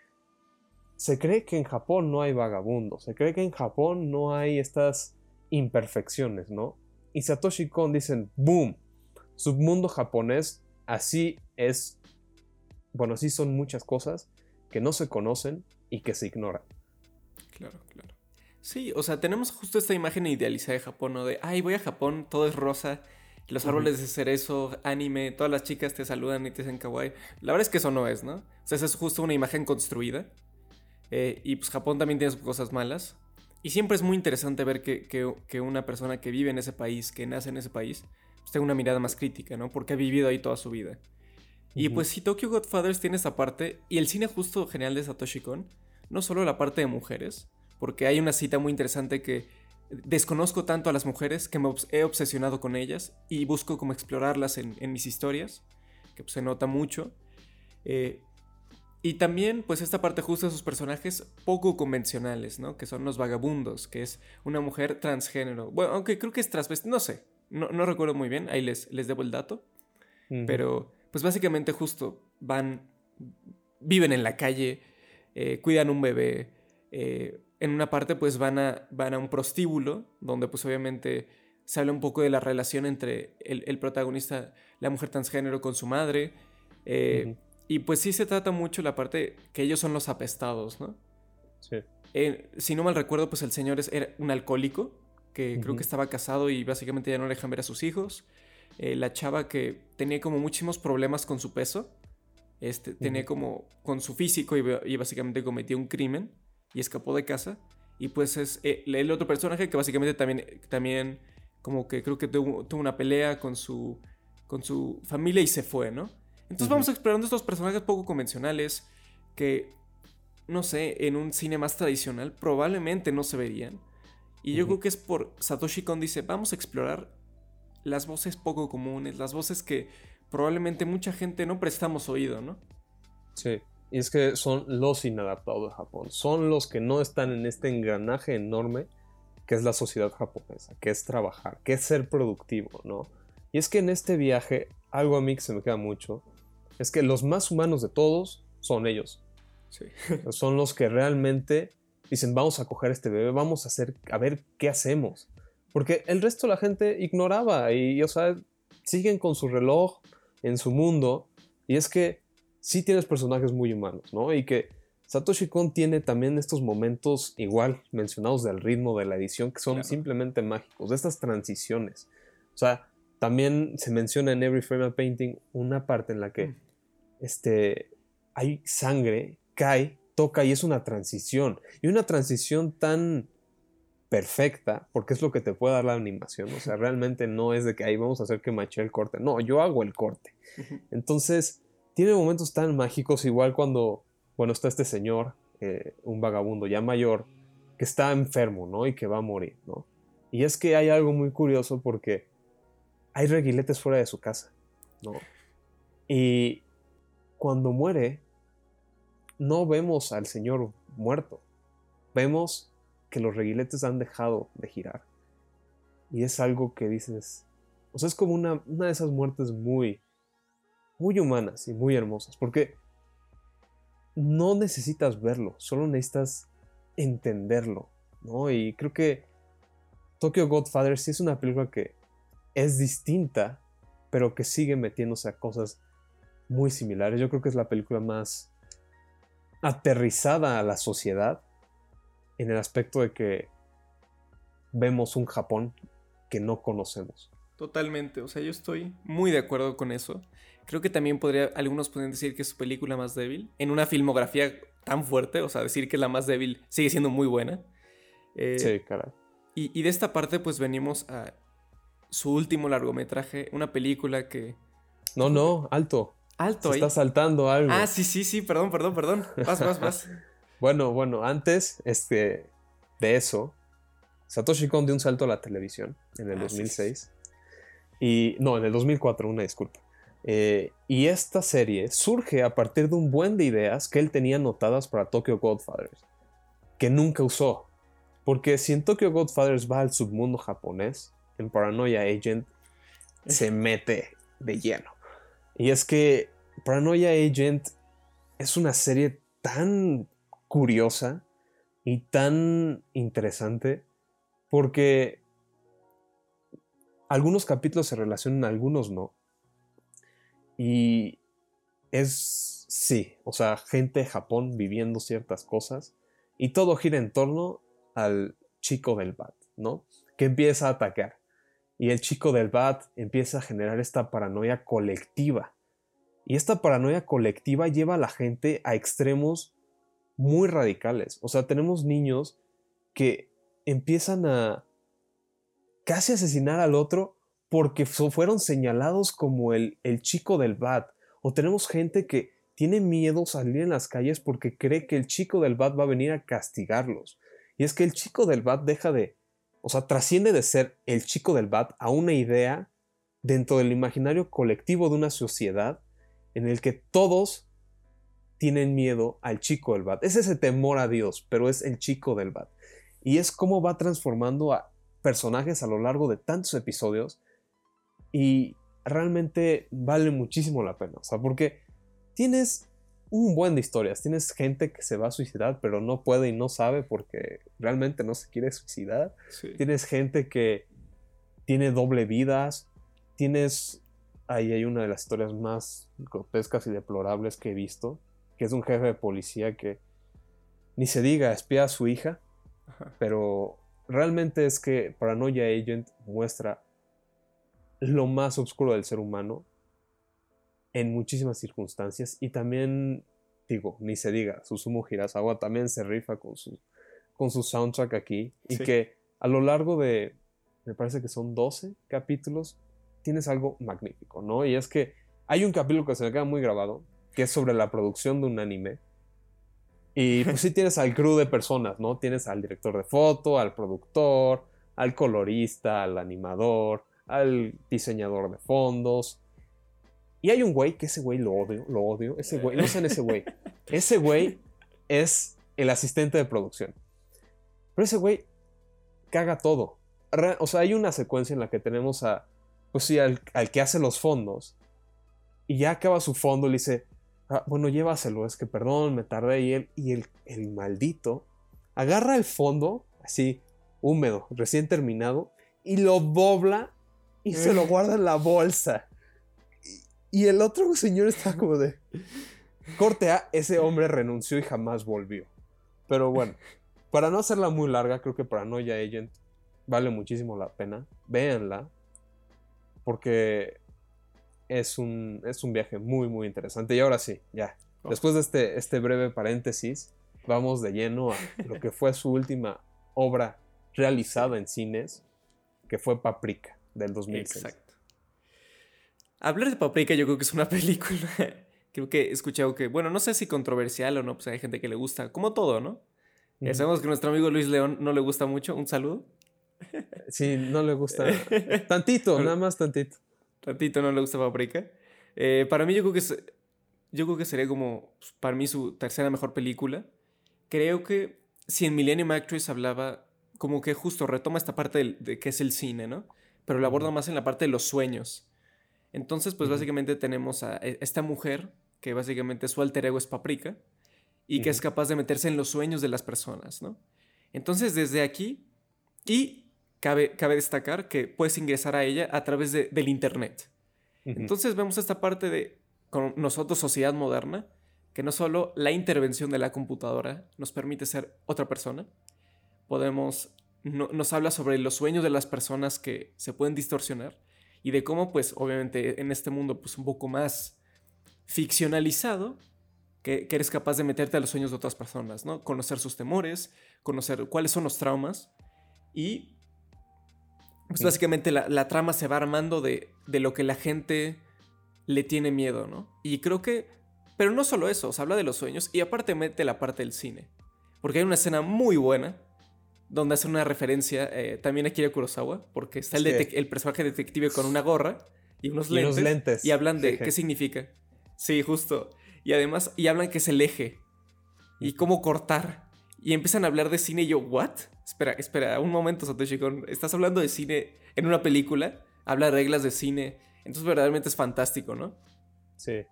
se cree que en Japón no hay vagabundos, se cree que en Japón no hay estas imperfecciones, ¿no? Y Satoshi Kon dicen, boom, submundo japonés, así es, bueno, así son muchas cosas que no se conocen y que se ignoran. Claro, claro. Sí, o sea, tenemos justo esta imagen idealizada de Japón, ¿no? De, ay, voy a Japón, todo es rosa, los árboles de cerezo, anime, todas las chicas te saludan y te dicen kawaii. La verdad es que eso no es, ¿no? O sea, esa es justo una imagen construida. Eh, y pues Japón también tiene sus cosas malas. Y siempre es muy interesante ver que, una persona que vive en ese país, que nace en ese país, pues tenga una mirada más crítica, ¿no? Porque ha vivido ahí toda su vida. Y pues si Tokyo Godfathers tiene esa parte, y el cine justo genial de Satoshi Kon, no solo la parte de mujeres, porque hay una cita muy interesante que desconozco tanto a las mujeres que me he obsesionado con ellas y busco como explorarlas en, mis historias, que pues, se nota mucho. Eh, y también, pues, esta parte justa de sus personajes poco convencionales, ¿no? Que son los vagabundos, que es una mujer transgénero. Bueno, aunque creo que es transvesti, no sé, no, recuerdo muy bien, ahí les, les debo el dato. Pero, pues, básicamente, justo van, viven en la calle, eh, cuidan un bebé, eh, en una parte pues van a, van a un prostíbulo, donde pues obviamente se habla un poco de la relación entre el, protagonista, la mujer transgénero con su madre. Eh, y pues sí se trata mucho la parte que ellos son los apestados, ¿no? Sí. Eh, si no mal recuerdo, pues el señor era un alcohólico, que creo que estaba casado y básicamente ya no le dejan ver a sus hijos. Eh, la chava que tenía como muchísimos problemas con su peso, este, tenía como con su físico y, y básicamente cometió un crimen y escapó de casa. Y pues es eh, el otro personaje que básicamente también, también como que creo que tuvo, una pelea con su, con su familia y se fue, ¿no? Entonces vamos explorando estos personajes poco convencionales que, no sé, en un cine más tradicional probablemente no se verían. Y yo creo que es por Satoshi Kon dice, vamos a explorar las voces poco comunes, las voces que probablemente mucha gente no prestamos oído, ¿no? Sí. Y es que son los inadaptados de Japón. Son los que no están en este engranaje enorme que es la sociedad japonesa, que es trabajar, que es ser productivo, ¿no? Y es que en este viaje, algo a mí que se me queda mucho, es que los más humanos de todos son ellos. Sí. son los que realmente dicen, vamos a coger este bebé, vamos a hacer, a ver qué hacemos. Porque el resto de la gente ignoraba y, o sea, siguen con su reloj en su mundo. Y es que sí tienes personajes muy humanos, ¿no? Y que Satoshi Kon tiene también estos momentos igual mencionados del ritmo de la edición que son simplemente mágicos, de estas transiciones. O sea, también se menciona en Every Frame of Painting una parte en la que mm. este, hay sangre, cae, toca y es una transición. Y una transición tan perfecta, porque es lo que te puede dar la animación. O sea, realmente no es de que ahí vamos a hacer que mache el corte. No, yo hago el corte. Entonces, tiene momentos tan mágicos, igual cuando, bueno, está este señor, eh, un vagabundo ya mayor, que está enfermo, ¿no? Y que va a morir, ¿no? Y es que hay algo muy curioso porque hay reguiletes fuera de su casa, ¿no? Y cuando muere, no vemos al señor muerto, vemos que los reguiletes han dejado de girar. Y es algo que dices, o sea, es como una, una de esas muertes muy, muy humanas y muy hermosas, porque no necesitas verlo, solo necesitas entenderlo, ¿no? Y creo que Tokyo Godfather sí es una película que es distinta, pero que sigue metiéndose a cosas muy similares. Yo creo que es la película más aterrizada a la sociedad en el aspecto de que vemos un Japón que no conocemos. Totalmente, o sea, yo estoy muy de acuerdo con eso. Creo que también podría, algunos pueden decir que es su película más débil. En una filmografía tan fuerte, o sea, decir que la más débil sigue siendo muy buena. Eh, sí, caray. Y, y, de esta parte, pues venimos a su último largometraje, una película que. No, no, alto. Alto Se Está saltando algo. Ah, sí, sí, sí, perdón, perdón, perdón. Vas, vas, vas. bueno, bueno, antes este, de eso, Satoshi Kon dio un salto a la televisión en el 2006. Ah, y. No, en el 2004, una disculpa. Eh, y esta serie surge a partir de un buen de ideas que él tenía anotadas para Tokyo Godfathers, que nunca usó. Porque si en Tokyo Godfathers va al submundo japonés, en Paranoia Agent se mete de lleno. Y es que Paranoia Agent es una serie tan curiosa y tan interesante porque algunos capítulos se relacionan, algunos no. Y es, sí, o sea, gente de Japón viviendo ciertas cosas y todo gira en torno al chico del bat, ¿no? Que empieza a atacar. Y el chico del bat empieza a generar esta paranoia colectiva. Y esta paranoia colectiva lleva a la gente a extremos muy radicales. O sea, tenemos niños que empiezan a casi asesinar al otro porque fueron señalados como el, el chico del bat. O tenemos gente que tiene miedo salir en las calles porque cree que el chico del bat va a venir a castigarlos. Y es que el chico del bat deja de, o sea, trasciende de ser el chico del bat a una idea dentro del imaginario colectivo de una sociedad en el que todos tienen miedo al chico del bat. Es ese temor a Dios, pero es el chico del bat. Y es cómo va transformando a personajes a lo largo de tantos episodios y realmente vale muchísimo la pena. O sea, porque tienes un buen de historias. Tienes gente que se va a suicidar, pero no puede y no sabe porque realmente no se quiere suicidar. Tienes gente que tiene doble vidas. Tienes. Ahí hay una de las historias más grotescas y deplorables que he visto. Que es un jefe de policía que ni se diga, espía a su hija. Pero realmente es que Paranoia Agent muestra lo más oscuro del ser humano en muchísimas circunstancias y también, digo, ni se diga, Susumu Hirasawa también se rifa con su, con su soundtrack aquí y que a lo largo de, me parece que son 12 capítulos, tienes algo magnífico, ¿no? Y es que hay un capítulo que se me queda muy grabado, que es sobre la producción de un anime. Y pues sí tienes al crew de personas, ¿no? Tienes al director de foto, al productor, al colorista, al animador, al diseñador de fondos. Y hay un güey que ese güey lo odio, lo odio. Ese güey, no sé en ese güey. Ese güey es el asistente de producción. Pero ese güey caga todo. O sea, hay una secuencia en la que tenemos a, pues sí, al, que hace los fondos. Y ya acaba su fondo y le dice, ah, bueno, llévaselo, es que perdón, me tardé. Y él, y el, el maldito, agarra el fondo, así, húmedo, recién terminado, y lo dobla y se lo guarda en la bolsa. Y, el otro señor está como de... Corte A, ese hombre renunció y jamás volvió. Pero bueno, para no hacerla muy larga, creo que para Noya Agent vale muchísimo la pena. Véanla. Porque es un, es un viaje muy, muy interesante. Y ahora sí, ya. Después de este, este breve paréntesis, vamos de lleno a lo que fue su última obra realizada en cines, que fue Paprika del 2006. Exacto. Hablar de Paprika yo creo que es una película, creo que he escuchado que, bueno, no sé si controversial o no, pues hay gente que le gusta, como todo, ¿no? Ya sabemos que nuestro amigo Luis León no le gusta mucho. Un saludo. Sí, no le gusta. tantito, nada más tantito. Tantito no le gusta Paprika. Eh, para mí yo creo que yo creo que sería como pues, para mí su tercera mejor película. Creo que si en Millennium Actress hablaba como que justo retoma esta parte de, que es el cine, ¿no? Pero lo aborda más en la parte de los sueños. Entonces, pues básicamente tenemos a e, esta mujer, que básicamente su alter ego es Paprika, y que es capaz de meterse en los sueños de las personas, ¿no? Entonces, desde aquí, y cabe, cabe destacar que puedes ingresar a ella a través del Internet. Entonces vemos esta parte de con nosotros, sociedad moderna, que no solo la intervención de la computadora nos permite ser otra persona, podemos, nos habla sobre los sueños de las personas que se pueden distorsionar y de cómo, pues, obviamente en este mundo, pues, un poco más ficcionalizado, que, eres capaz de meterte a los sueños de otras personas, ¿no? Conocer sus temores, conocer cuáles son los traumas y, pues, básicamente la, la trama se va armando de, de lo que la gente le tiene miedo, ¿no? Y creo que... Pero no solo eso, se habla de los sueños y aparte mete la parte del cine. Porque hay una escena muy buena donde hace una referencia eh, también a Kira Kurosawa, porque está el, el, personaje detective con una gorra y unos, lentes, y hablan de qué significa. Sí, justo. Y además, y hablan que es el eje y cómo cortar. Y empiezan a hablar de cine y yo, ¿what? Espera, espera, un momento, Satoshi Kon. Estás hablando de cine en una película, habla de reglas de cine entonces verdaderamente es fantástico, ¿no? Sí.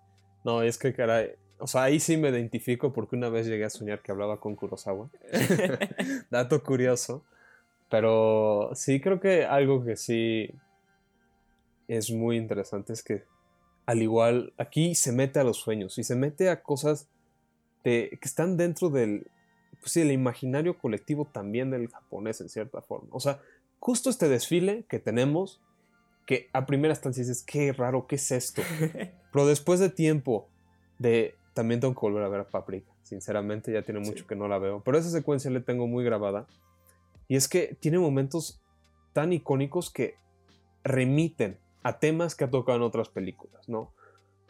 No, es que caray. O sea, ahí sí me identifico porque una vez llegué a soñar que hablaba con Kurosawa. Dato curioso. Pero sí creo que algo que sí es muy interesante es que al igual aquí se mete a los sueños y se mete a cosas que están dentro del pues sí, el imaginario colectivo también del japonés en cierta forma. O sea, justo este desfile que tenemos que a primera instancia dices, qué raro, ¿qué es esto? Pero después de tiempo de... También tengo que volver a ver a Paprika. Sinceramente, ya tiene mucho que no la veo. Pero esa secuencia le tengo muy grabada. Y es que tiene momentos tan icónicos que remiten a temas que ha tocado en otras películas, ¿no?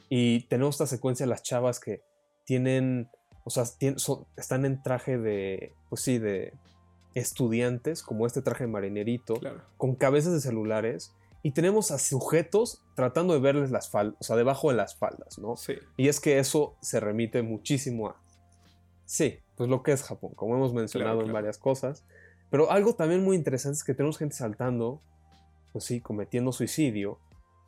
Y tenemos esta secuencia de las chavas que tienen, o sea, están en traje de, pues sí, de estudiantes, como este traje de marinerito, con cabezas de celulares, y tenemos a sujetos tratando de verles las faldas, o sea, debajo de las faldas, ¿no? Sí. Y es que eso se remite muchísimo a, sí, pues lo que es Japón, como hemos mencionado en varias cosas. Pero algo también muy interesante es que tenemos gente saltando, pues sí, cometiendo suicidio.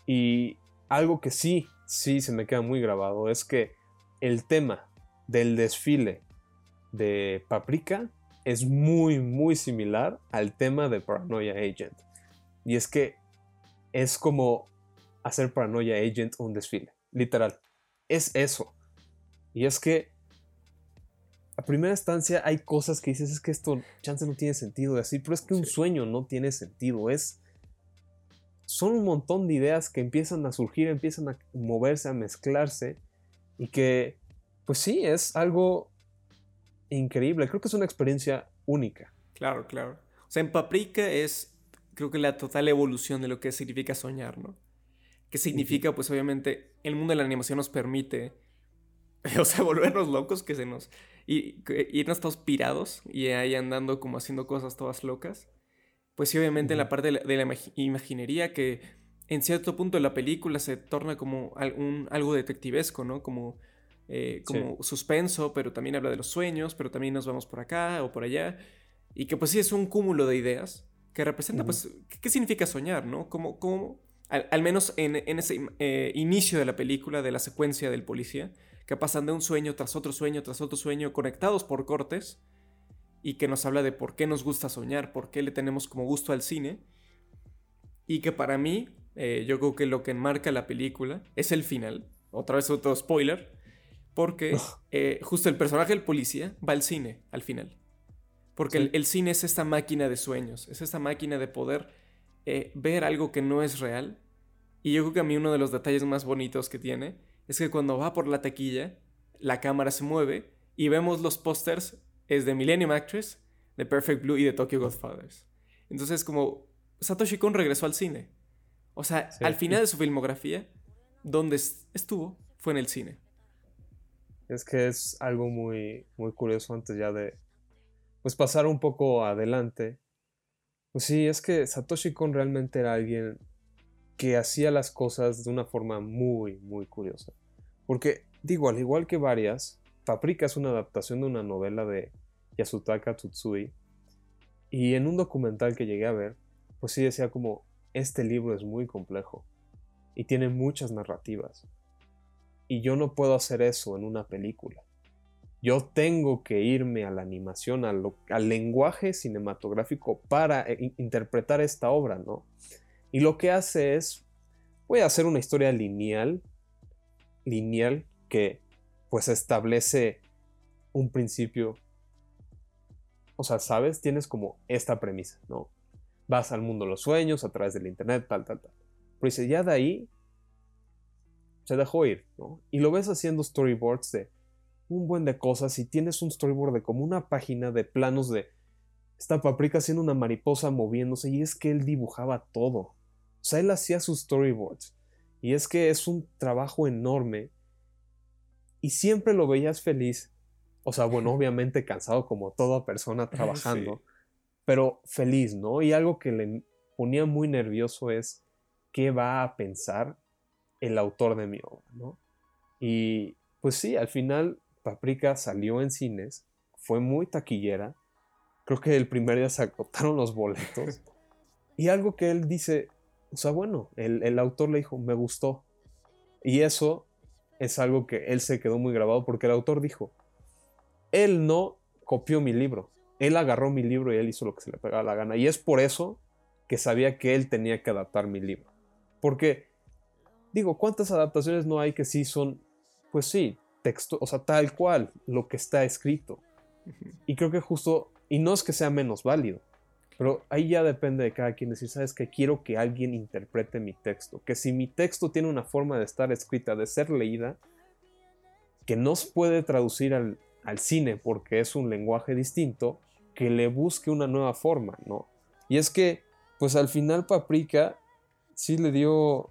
Y algo que sí, sí se me queda muy grabado es que el tema del desfile de Paprika es muy, muy similar al tema de Paranoia Agent. Y es que es como hacer Paranoia Agent un desfile, literal. Es eso. Y es que a primera instancia hay cosas que dices, es que esto chance no tiene sentido de así, pero es que un sueño no tiene sentido, es son un montón de ideas que empiezan a surgir, empiezan a moverse, a mezclarse y que pues sí, es algo increíble, creo que es una experiencia única. Claro, claro. O sea, en Paprika es creo que la total evolución de lo que significa soñar, ¿no? Que significa, pues obviamente, el mundo de la animación nos permite, o sea, volvernos locos, que se nos... Y, irnos todos pirados y ahí andando como haciendo cosas todas locas. Pues sí, obviamente en la parte de la, imaginería que en cierto punto de la película se torna como algo detectivesco, ¿no? Como, eh, como suspenso, pero también habla de los sueños, pero también nos vamos por acá o por allá. Y que pues sí es un cúmulo de ideas que representa, pues, ¿qué, significa soñar, no? Como, como al, menos en, ese eh, inicio de la película, de la secuencia del policía, que pasan de un sueño tras otro sueño tras otro sueño, conectados por cortes, y que nos habla de por qué nos gusta soñar, por qué le tenemos como gusto al cine, y que para mí, eh, yo creo que lo que enmarca la película es el final, otra vez otro spoiler, porque eh, justo el personaje del policía va al cine al final. Porque el, cine es esta máquina de sueños, es esta máquina de poder eh, ver algo que no es real. Y yo creo que a mí uno de los detalles más bonitos que tiene es que cuando va por la taquilla, la cámara se mueve y vemos los pósters, es de Millennium Actress, de Perfect Blue y de Tokyo Godfathers. Entonces como Satoshi Kon regresó al cine. O sea, al final de su filmografía, donde estuvo fue en el cine. Es que es algo muy, muy curioso antes ya de, pues pasar un poco adelante, pues sí, es que Satoshi Kon realmente era alguien que hacía las cosas de una forma muy, muy curiosa. Porque, digo, al igual que varias, Paprika es una adaptación de una novela de Yasutaka Tsutsui. Y en un documental que llegué a ver, pues sí decía como, este libro es muy complejo y tiene muchas narrativas. Y yo no puedo hacer eso en una película. Yo tengo que irme a la animación, al, lenguaje cinematográfico para eh, interpretar esta obra, ¿no? Y lo que hace es, voy a hacer una historia lineal, lineal, que pues establece un principio. O sea, ¿sabes? Tienes como esta premisa, ¿no? Vas al mundo de los sueños a través del internet, tal, tal, tal. Pero dice, ya de ahí se dejó ir, ¿no? Y lo ves haciendo storyboards de un buen de cosas y tienes un storyboard de como una página de planos de esta paprika haciendo una mariposa moviéndose y es que él dibujaba todo. O sea, él hacía sus storyboards. Y es que es un trabajo enorme. Y siempre lo veías feliz. O sea, bueno, obviamente cansado como toda persona trabajando. Pero feliz, ¿no? Y algo que le ponía muy nervioso es qué va a pensar el autor de mi obra, ¿no? Y pues sí, al final Paprika salió en cines, fue muy taquillera, creo que el primer día se agotaron los boletos, y algo que él dice, o sea, bueno, el, autor le dijo, me gustó, y eso es algo que él se quedó muy grabado porque el autor dijo, él no copió mi libro, él agarró mi libro y él hizo lo que se le pegaba la gana, y es por eso que sabía que él tenía que adaptar mi libro, porque digo, ¿cuántas adaptaciones no hay que sí son, pues sí, texto, o sea, tal cual, lo que está escrito? Y creo que justo, y no es que sea menos válido, pero ahí ya depende de cada quien decir, sabes que quiero que alguien interprete mi texto, que si mi texto tiene una forma de estar escrita, de ser leída, que no se puede traducir al, al cine porque es un lenguaje distinto, que le busque una nueva forma, ¿no? Y es que, pues al final Paprika sí le dio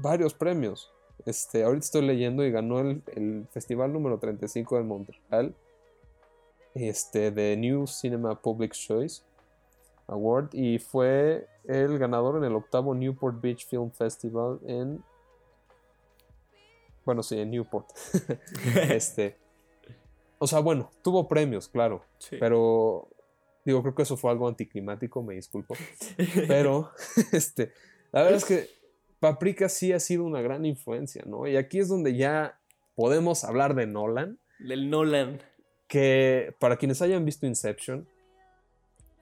varios premios. Este, ahorita estoy leyendo y ganó el, festival número 35 de Montreal. Este, de New Cinema Public Choice Award. Y fue el ganador en el octavo Newport Beach Film Festival en. Bueno, sí, en Newport. este. O sea, bueno, tuvo premios, claro. Pero. Digo, creo que eso fue algo anticlimático, me disculpo. Pero, este. La verdad es que Paprika sí ha sido una gran influencia, ¿no? Y aquí es donde ya podemos hablar de Nolan. Del Nolan. Que para quienes hayan visto Inception,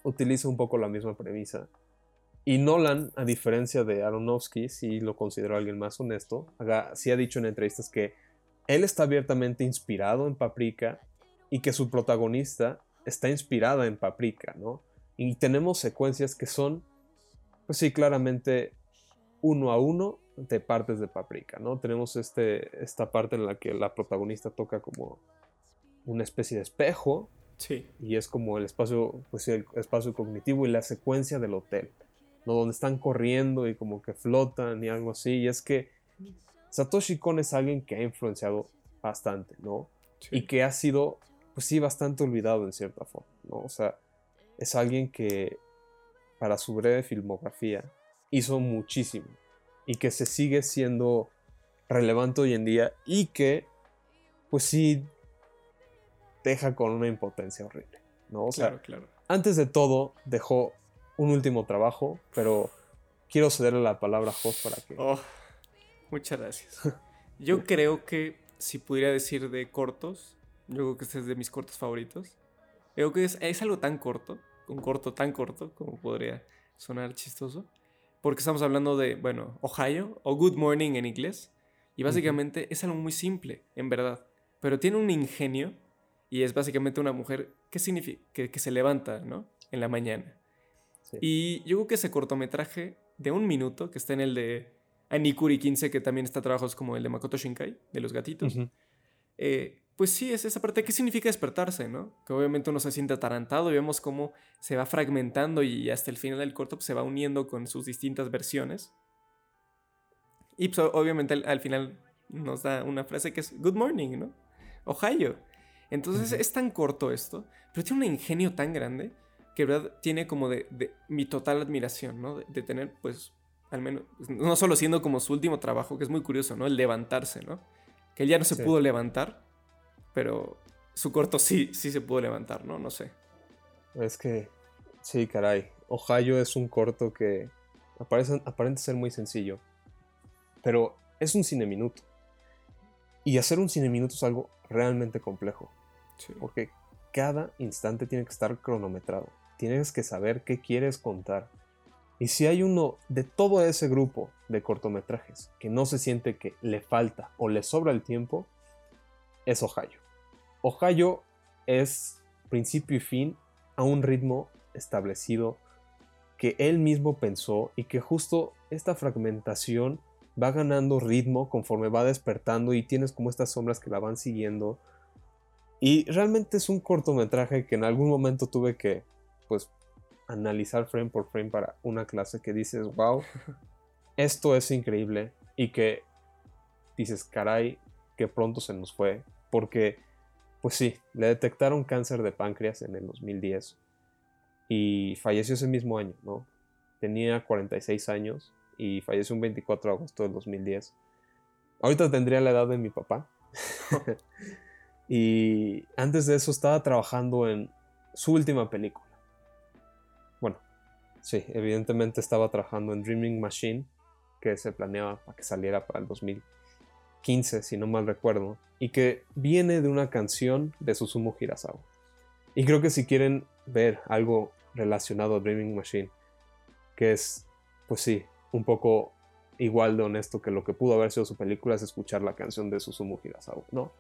utiliza un poco la misma premisa. Y Nolan, a diferencia de Aronofsky, si lo considero alguien más honesto, sí ha dicho en entrevistas que él está abiertamente inspirado en Paprika y que su protagonista está inspirada en Paprika, ¿no? Y tenemos secuencias que son, pues sí, claramente uno a uno de partes de Paprika, ¿no? Tenemos este, esta parte en la que la protagonista toca como una especie de espejo. Sí. Y es como el espacio, pues el espacio cognitivo y la secuencia del hotel, ¿no? Donde están corriendo y como que flotan y algo así. Y es que Satoshi Kon es alguien que ha influenciado bastante, ¿no? Y que ha sido, pues sí, bastante olvidado en cierta forma, ¿no? O sea, es alguien que para su breve filmografía hizo muchísimo y que se sigue siendo relevante hoy en día y que pues sí deja con una impotencia horrible, ¿no? O sea, claro, antes de todo dejó un último trabajo, pero quiero cederle la palabra a Jos para que... Oh, muchas gracias. Yo creo que si pudiera decir de cortos, yo creo que este es de mis cortos favoritos. Creo que es, es algo tan corto, un corto tan corto, como podría sonar chistoso, porque estamos hablando de, bueno, Ohio o Good Morning en inglés. Y básicamente es algo muy simple, en verdad. Pero tiene un ingenio y es básicamente una mujer que, significa, que, se levanta, ¿no? En la mañana. Y yo creo que ese cortometraje de un minuto, que está en el de Anikuri 15, que también está trabajos como el de Makoto Shinkai, de los gatitos, pues sí, es esa parte. ¿Qué significa despertarse, no? Que obviamente uno se siente atarantado y vemos cómo se va fragmentando y hasta el final del corto pues, se va uniendo con sus distintas versiones. Y pues, obviamente al, final nos da una frase que es Good morning, ¿no? Ohio. Entonces es tan corto esto, pero tiene un ingenio tan grande que verdad tiene como de, mi total admiración, ¿no? De, tener, pues, al menos, no solo siendo como su último trabajo, que es muy curioso, ¿no? El levantarse, ¿no? Que él ya no se pudo levantar, pero su corto sí, sí se pudo levantar, ¿no? No sé. Es que, sí, caray. Ohio es un corto que aparece, aparenta ser muy sencillo, pero es un cine minuto. Y hacer un cine minuto es algo realmente complejo. Porque cada instante tiene que estar cronometrado. Tienes que saber qué quieres contar. Y si hay uno de todo ese grupo de cortometrajes que no se siente que le falta o le sobra el tiempo, es Ohio. Ohio es principio y fin a un ritmo establecido que él mismo pensó y que justo esta fragmentación va ganando ritmo conforme va despertando y tienes como estas sombras que la van siguiendo. Y realmente es un cortometraje que en algún momento tuve que pues analizar frame por frame para una clase que dices, wow, esto es increíble y que dices, caray, que pronto se nos fue, porque, pues sí, le detectaron cáncer de páncreas en el 2010 y falleció ese mismo año, ¿no? Tenía 46 años y falleció un 24 de agosto del 2010. Ahorita tendría la edad de mi papá. y antes de eso estaba trabajando en su última película Sí, evidentemente estaba trabajando en Dreaming Machine, que se planeaba para que saliera para el 2015, si no mal recuerdo, y que viene de una canción de Susumu Hirasawa. Y creo que si quieren ver algo relacionado a Dreaming Machine, que es, pues sí, un poco igual de honesto que lo que pudo haber sido su película, es escuchar la canción de Susumu Hirasawa, ¿no?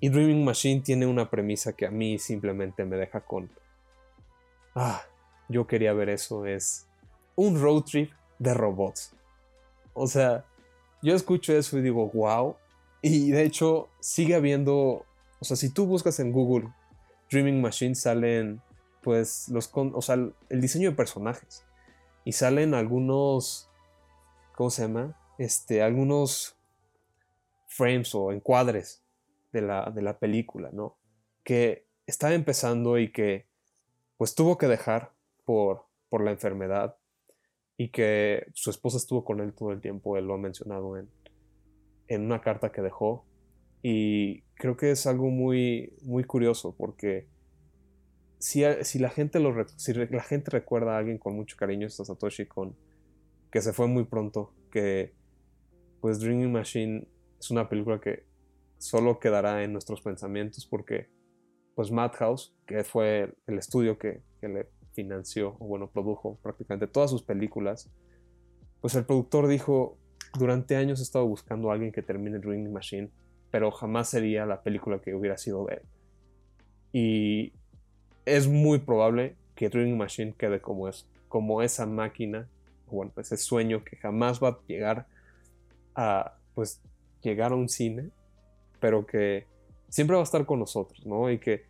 Y Dreaming Machine tiene una premisa que a mí simplemente me deja con... Ah, yo quería ver eso, es un road trip de robots. O sea, yo escucho eso y digo, wow. Y de hecho, sigue habiendo, o sea, si tú buscas en Google Dreaming Machine, salen, pues, los, o sea, el diseño de personajes. Y salen algunos, ¿cómo se llama? Este, algunos frames o encuadres de la, de la película, ¿no? Que estaba empezando y que, pues, tuvo que dejar por, por la enfermedad y que su esposa estuvo con él todo el tiempo, él lo ha mencionado en, en una carta que dejó. Y creo que es algo muy, muy curioso porque si, si, la gente lo, si la gente recuerda a alguien con mucho cariño, es a Satoshi con que se fue muy pronto, que pues Dreaming Machine es una película que solo quedará en nuestros pensamientos porque pues Madhouse, que fue el estudio que, que le financió, o bueno, produjo prácticamente todas sus películas, pues el productor dijo, durante años he estado buscando a alguien que termine Dreaming Machine, pero jamás sería la película que hubiera sido de él. Y es muy probable que Dreaming Machine quede como es, como esa máquina, bueno, ese sueño que jamás va a llegar a, pues, llegar a un cine, pero que siempre va a estar con nosotros, ¿no? Y que,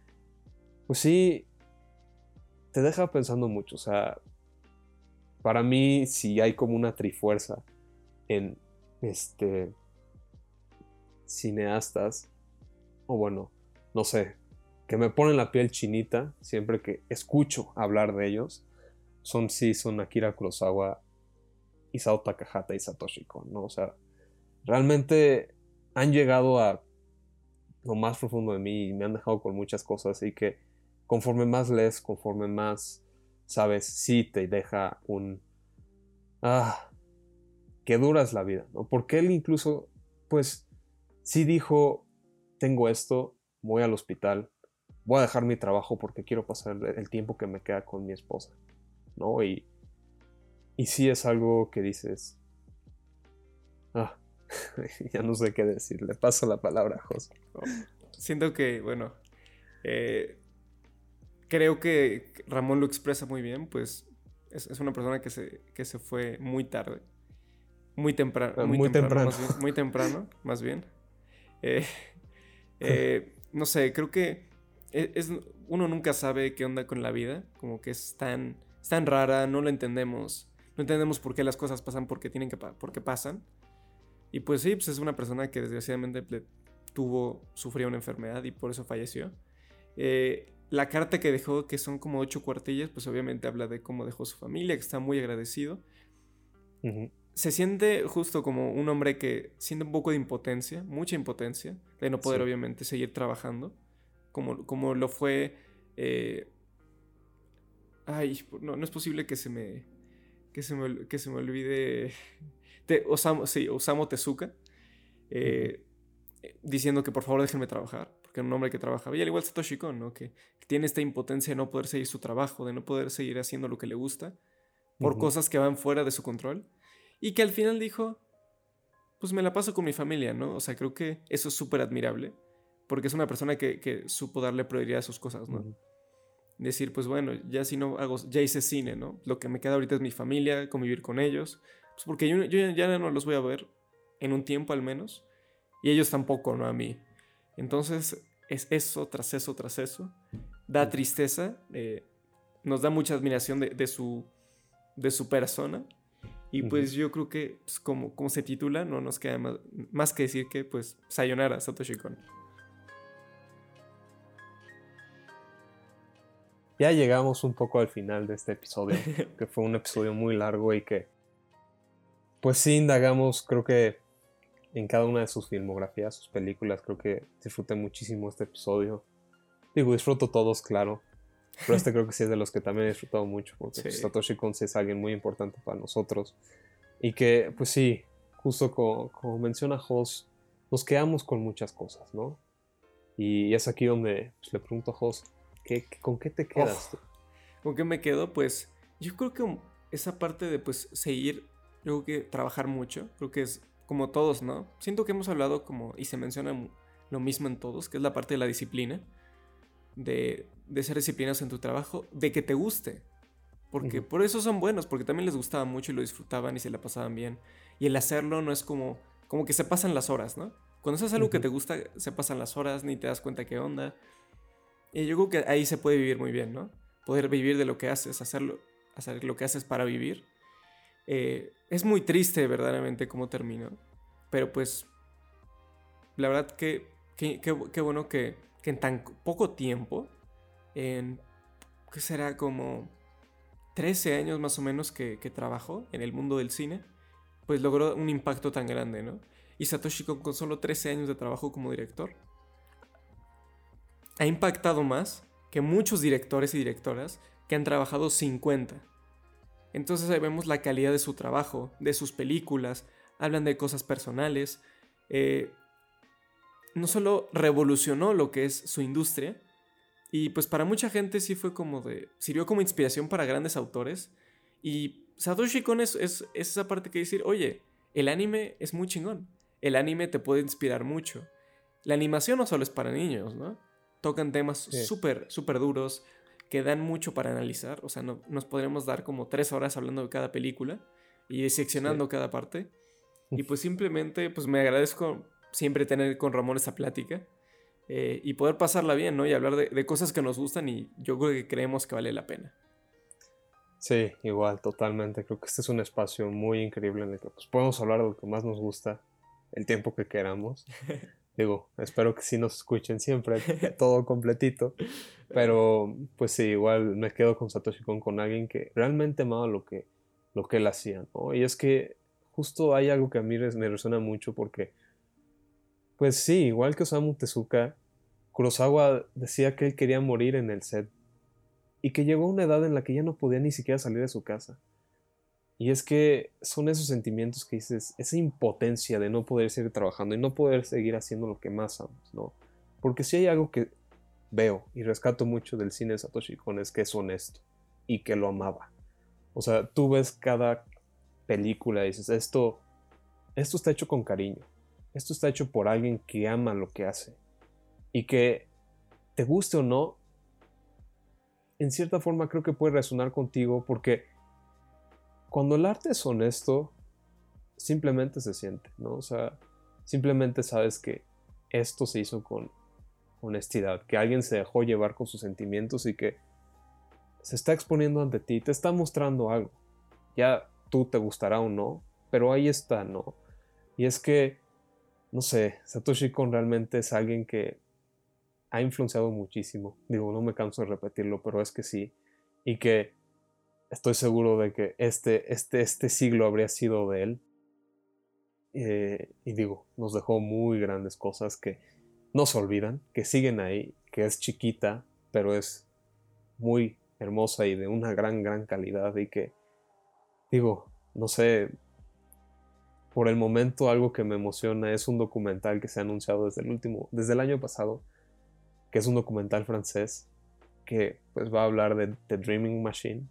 pues sí, te deja pensando mucho. O sea, para mí, si hay como una trifuerza en este cineastas, o bueno, no sé, que me ponen la piel chinita siempre que escucho hablar de ellos, son sí, son Akira Kurosawa, Isao Takahata y Satoshi Kon, ¿no? O sea, realmente han llegado a lo más profundo de mí y me han dejado con muchas cosas y que conforme más lees, conforme más sabes, sí te deja un... Ah, que dura es la vida, ¿no? Porque él incluso, pues, sí dijo, tengo esto, voy al hospital, voy a dejar mi trabajo porque quiero pasar el tiempo que me queda con mi esposa, ¿no? Y, y sí es algo que dices, ah, ya no sé qué decir, le paso la palabra a José. Siento que, bueno, eh, creo que Ramón lo expresa muy bien, pues es, una persona que se, que se fue muy tarde. Muy, temprano. Muy, temprano. muy temprano, más bien. Eh, eh, no sé, creo que e, es, uno nunca sabe qué onda con la vida. Como que es tan, tan rara, no lo entendemos. No entendemos por qué las cosas pasan porque tienen que porque pasan. Y pues sí, pues es una persona que desgraciadamente tuvo, sufrió una enfermedad y por eso falleció. Eh, la carta que dejó, que son como ocho cuartillas, pues obviamente habla de cómo dejó su familia, que está muy agradecido. Se siente justo como un hombre que siente un poco de impotencia, mucha impotencia, de no poder obviamente seguir trabajando, como, como lo fue... Eh, ay, no, no es posible que se me... Que se me, que se me olvide... De Osamu, sí, Osamu Tezuka. Eh, diciendo que por favor déjenme trabajar, porque era un hombre que trabajaba. Y al igual Satoshi Kon, ¿no? Que, tiene esta impotencia de no poder seguir su trabajo, de no poder seguir haciendo lo que le gusta, por cosas que van fuera de su control. Y que al final dijo, pues me la paso con mi familia, ¿no? O sea, creo que eso es súper admirable, porque es una persona que, supo darle prioridad a sus cosas, ¿no? Decir, pues bueno, ya si no hago, ya hice cine, ¿no? Lo que me queda ahorita es mi familia, convivir con ellos, pues porque yo, yo ya no los voy a ver en un tiempo al menos y ellos tampoco, ¿no? A mí. Entonces, es eso tras eso tras eso. Da tristeza, eh, nos da mucha admiración de, su, de su persona. Y pues yo creo que, pues, como, como se titula, no nos queda más, que decir que, pues, Sayonara, Satoshi Kon. Ya llegamos un poco al final de este episodio, que fue un episodio muy largo y que, pues sí, indagamos, creo que en cada una de sus filmografías, sus películas. Creo que disfruté muchísimo este episodio. Digo, disfruto todos, claro. Pero este creo que sí es de los que también he disfrutado mucho, porque pues, Satoshi Kon es alguien muy importante para nosotros. Y que, pues sí, justo como, menciona Hoss, nos quedamos con muchas cosas, ¿no? Y es aquí donde pues, le pregunto a Hoss, ¿qué, ¿con qué te quedas tú? ¿Con qué me quedo? Pues yo creo que esa parte de pues seguir, yo creo que trabajar mucho, creo que es como todos, ¿no? Siento que hemos hablado como, y se menciona lo mismo en todos, que es la parte de la disciplina, de, ser disciplinados en tu trabajo, de que te guste. Porque por eso son buenos, porque también les gustaba mucho y lo disfrutaban y se la pasaban bien. Y el hacerlo no es como, como que se pasan las horas, ¿no? Cuando haces algo que te gusta, se pasan las horas, ni te das cuenta qué onda. Y yo creo que ahí se puede vivir muy bien, ¿no? Poder vivir de lo que haces, hacerlo, hacer lo que haces para vivir eh, es muy triste verdaderamente cómo terminó. Pero pues, la verdad que qué bueno que, en tan poco tiempo, en, ¿qué será? Como 13 años más o menos que, trabajó en el mundo del cine, pues logró un impacto tan grande, ¿no? Y Satoshi con solo 13 años de trabajo como director, ha impactado más que muchos directores y directoras que han trabajado 50. Entonces ahí vemos la calidad de su trabajo, de sus películas, hablan de cosas personales. Eh, no solo revolucionó lo que es su industria, y pues para mucha gente sí fue como de... sirvió como inspiración para grandes autores. Y Satoshi Kon es, es, esa parte que decir, oye, el anime es muy chingón. El anime te puede inspirar mucho. La animación no solo es para niños, ¿no? Tocan temas súper, súper duros, que dan mucho para analizar. O sea, no, nos podremos dar como tres horas hablando de cada película y diseccionando cada parte. Y pues simplemente, pues me agradezco siempre tener con Ramón esa plática eh, y poder pasarla bien, ¿no? Y hablar de, cosas que nos gustan y yo creo que creemos que vale la pena. Sí, igual, totalmente. Creo que este es un espacio muy increíble en el que pues, podemos hablar de lo que más nos gusta el tiempo que queramos. Digo, espero que sí nos escuchen siempre, todo completito. Pero, pues sí, igual me quedo con Satoshi Kon, con alguien que realmente amaba lo que, lo que él hacía, ¿no? Y es que justo hay algo que a mí me resuena mucho porque, pues sí, igual que Osamu Tezuka, Kurosawa decía que él quería morir en el set y que llegó a una edad en la que ya no podía ni siquiera salir de su casa. Y es que son esos sentimientos que dices, esa impotencia de no poder seguir trabajando y no poder seguir haciendo lo que más amas, ¿no? Porque si hay algo que veo y rescato mucho del cine de Satoshi Kon es que es honesto y que lo amaba. O sea, tú ves cada película y dices, esto, esto está hecho con cariño. Esto está hecho por alguien que ama lo que hace. Y que te guste o no, en cierta forma creo que puede resonar contigo porque cuando el arte es honesto, simplemente se siente, ¿no? O sea, simplemente sabes que esto se hizo con honestidad, que alguien se dejó llevar con sus sentimientos y que se está exponiendo ante ti, te está mostrando algo. Ya tú te gustará o no, pero ahí está, ¿no? Y es que, no sé, Satoshi Kon realmente es alguien que ha influenciado muchísimo. Digo, no me canso de repetirlo, pero es que sí. Y que estoy seguro de que este, este, este siglo habría sido de él. Eh, y digo, nos dejó muy grandes cosas que no se olvidan, que siguen ahí, que es chiquita, pero es muy hermosa y de una gran, gran calidad y que, digo, no sé, por el momento algo que me emociona es un documental que se ha anunciado desde el último, desde el año pasado, que es un documental francés que pues va a hablar de The Dreaming Machine,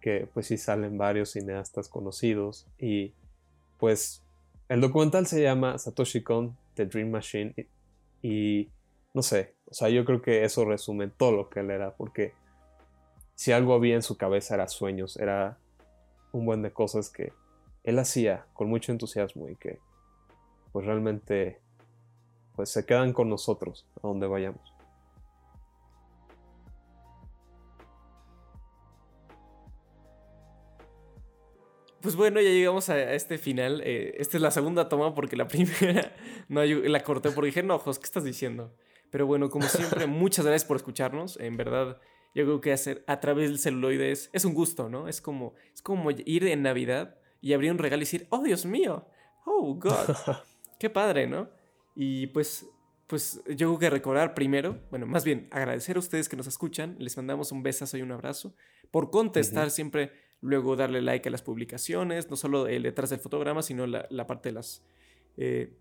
que pues sí salen varios cineastas conocidos y pues el documental se llama Satoshi Kon The Dream Machine y no sé, o sea, yo creo que eso resume todo lo que él era, porque si algo había en su cabeza era sueños, era un buen de cosas que él hacía con mucho entusiasmo y que pues realmente pues se quedan con nosotros a donde vayamos. Pues bueno, ya llegamos a este final. Eh, esta es la segunda toma porque la primera no la corté porque dije, no, Jos, ¿qué estás diciendo? Pero bueno, como siempre, muchas gracias por escucharnos. En verdad, yo creo que hacer a través del celuloide es, un gusto, ¿no? Es como, es como ir en Navidad y abrir un regalo y decir, oh Dios mío, oh God, qué padre, ¿no? Y pues, pues yo creo que recordar primero, bueno, más bien agradecer a ustedes que nos escuchan, les mandamos un besazo y un abrazo, por contestar siempre luego darle like a las publicaciones, no solo el detrás del fotograma, sino la, parte de las... Eh,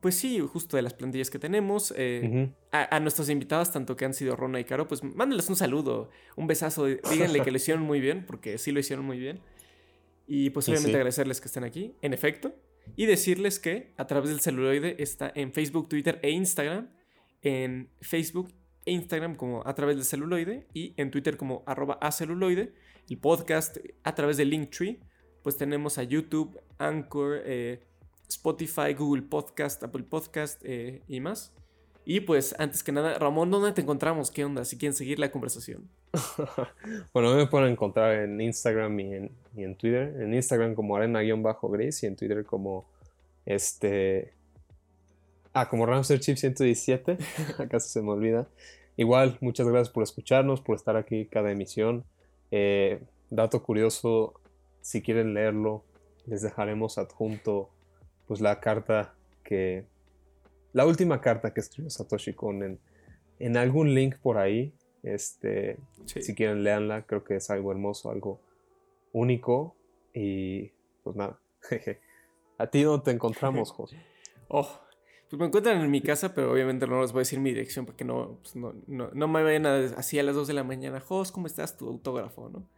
pues sí, justo de las plantillas que tenemos. Eh, a, nuestros invitados, tanto que han sido Rona y Caro, pues mándenles un saludo, un besazo, díganle que lo hicieron muy bien, porque sí lo hicieron muy bien. Y pues obviamente agradecerles que estén aquí, en efecto, y decirles que a través del celuloide está en Facebook, Twitter e Instagram. En Facebook e Instagram como a través del celuloide y en Twitter como arroba aceluloide el podcast a través de Linktree, pues tenemos a YouTube, Anchor, eh, Spotify, Google Podcast, Apple Podcast eh, y más. Y pues antes que nada, Ramón, ¿dónde te encontramos? ¿Qué onda? Si quieren seguir la conversación. bueno, me pueden encontrar en Instagram y en, Twitter. En Instagram como arena-gris y en Twitter como este... Ah, como Ramster Chip 117. Acaso se me olvida. Igual, muchas gracias por escucharnos, por estar aquí cada emisión. Eh, dato curioso, si quieren leerlo, les dejaremos adjunto pues la carta que... La última carta que escribió Satoshi Kon en, en algún link por ahí. Este, Si quieren leanla, creo que es algo hermoso, algo único. Y pues nada, ¿A ti dónde te encontramos, José? Oh, pues me encuentran en mi casa, pero obviamente no les voy a decir mi dirección para que no, pues no, no, me vayan así a las 2 de la mañana. Jos, ¿cómo estás? Tu autógrafo, ¿no?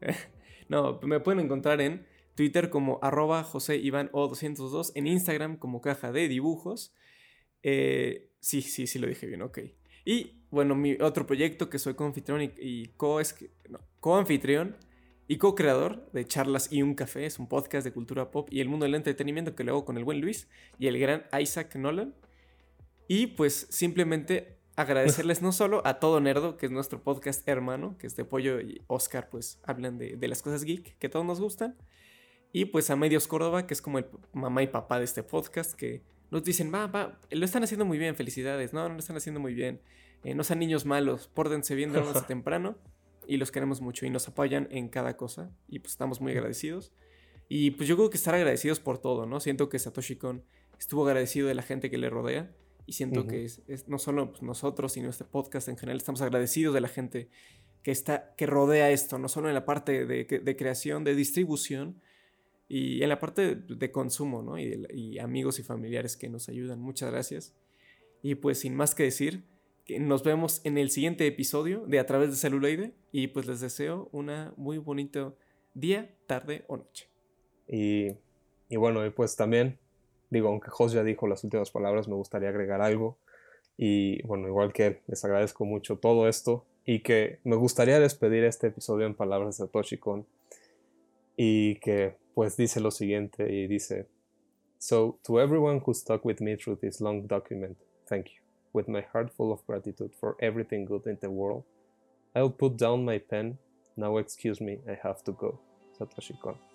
no, me pueden encontrar en Twitter como arroba José Iván O202, en Instagram como caja de dibujos. Eh, sí, sí, sí lo dije bien, ok. Y bueno, mi otro proyecto que soy co-anfitrión y, co-anfitrión y co-creador de Charlas y un Café. Es un podcast de cultura pop y el mundo del entretenimiento que lo hago con el buen Luis y el gran Isaac Nolan. Y pues simplemente agradecerles no solo a Todo Nerdo, que es nuestro podcast hermano, que es de Pollo y Oscar, pues hablan de, las cosas geek que todos nos gustan. Y pues a Medios Córdoba, que es como el mamá y papá de este podcast, que nos dicen, va, va, lo están haciendo muy bien, felicidades. No, no lo están haciendo muy bien. Eh, no sean niños malos, pórdense bien desde temprano y los queremos mucho y nos apoyan en cada cosa y pues estamos muy agradecidos. Y pues yo creo que estar agradecidos por todo, ¿no? Siento que Satoshi Kon estuvo agradecido de la gente que le rodea y siento que es, no solo pues, nosotros, sino este podcast en general, estamos agradecidos de la gente que, está, que rodea esto, no solo en la parte de, de creación, de distribución y en la parte de, consumo, ¿no? Y, y amigos y familiares que nos ayudan. Muchas gracias. Y pues sin más que decir, nos vemos en el siguiente episodio de A través de celuloide y pues les deseo una muy bonito día, tarde o noche. Y, y bueno, y pues también, digo, aunque Jos ya dijo las últimas palabras, me gustaría agregar algo. Y bueno, igual que él, les agradezco mucho todo esto y que me gustaría despedir este episodio en palabras de Satoshi Kon y que pues dice lo siguiente y dice, So, to everyone who stuck with me through this long document, thank you. with my heart full of gratitude for everything good in the world. I'll put down my pen. Now, excuse me, I have to go. Satoshi Kon.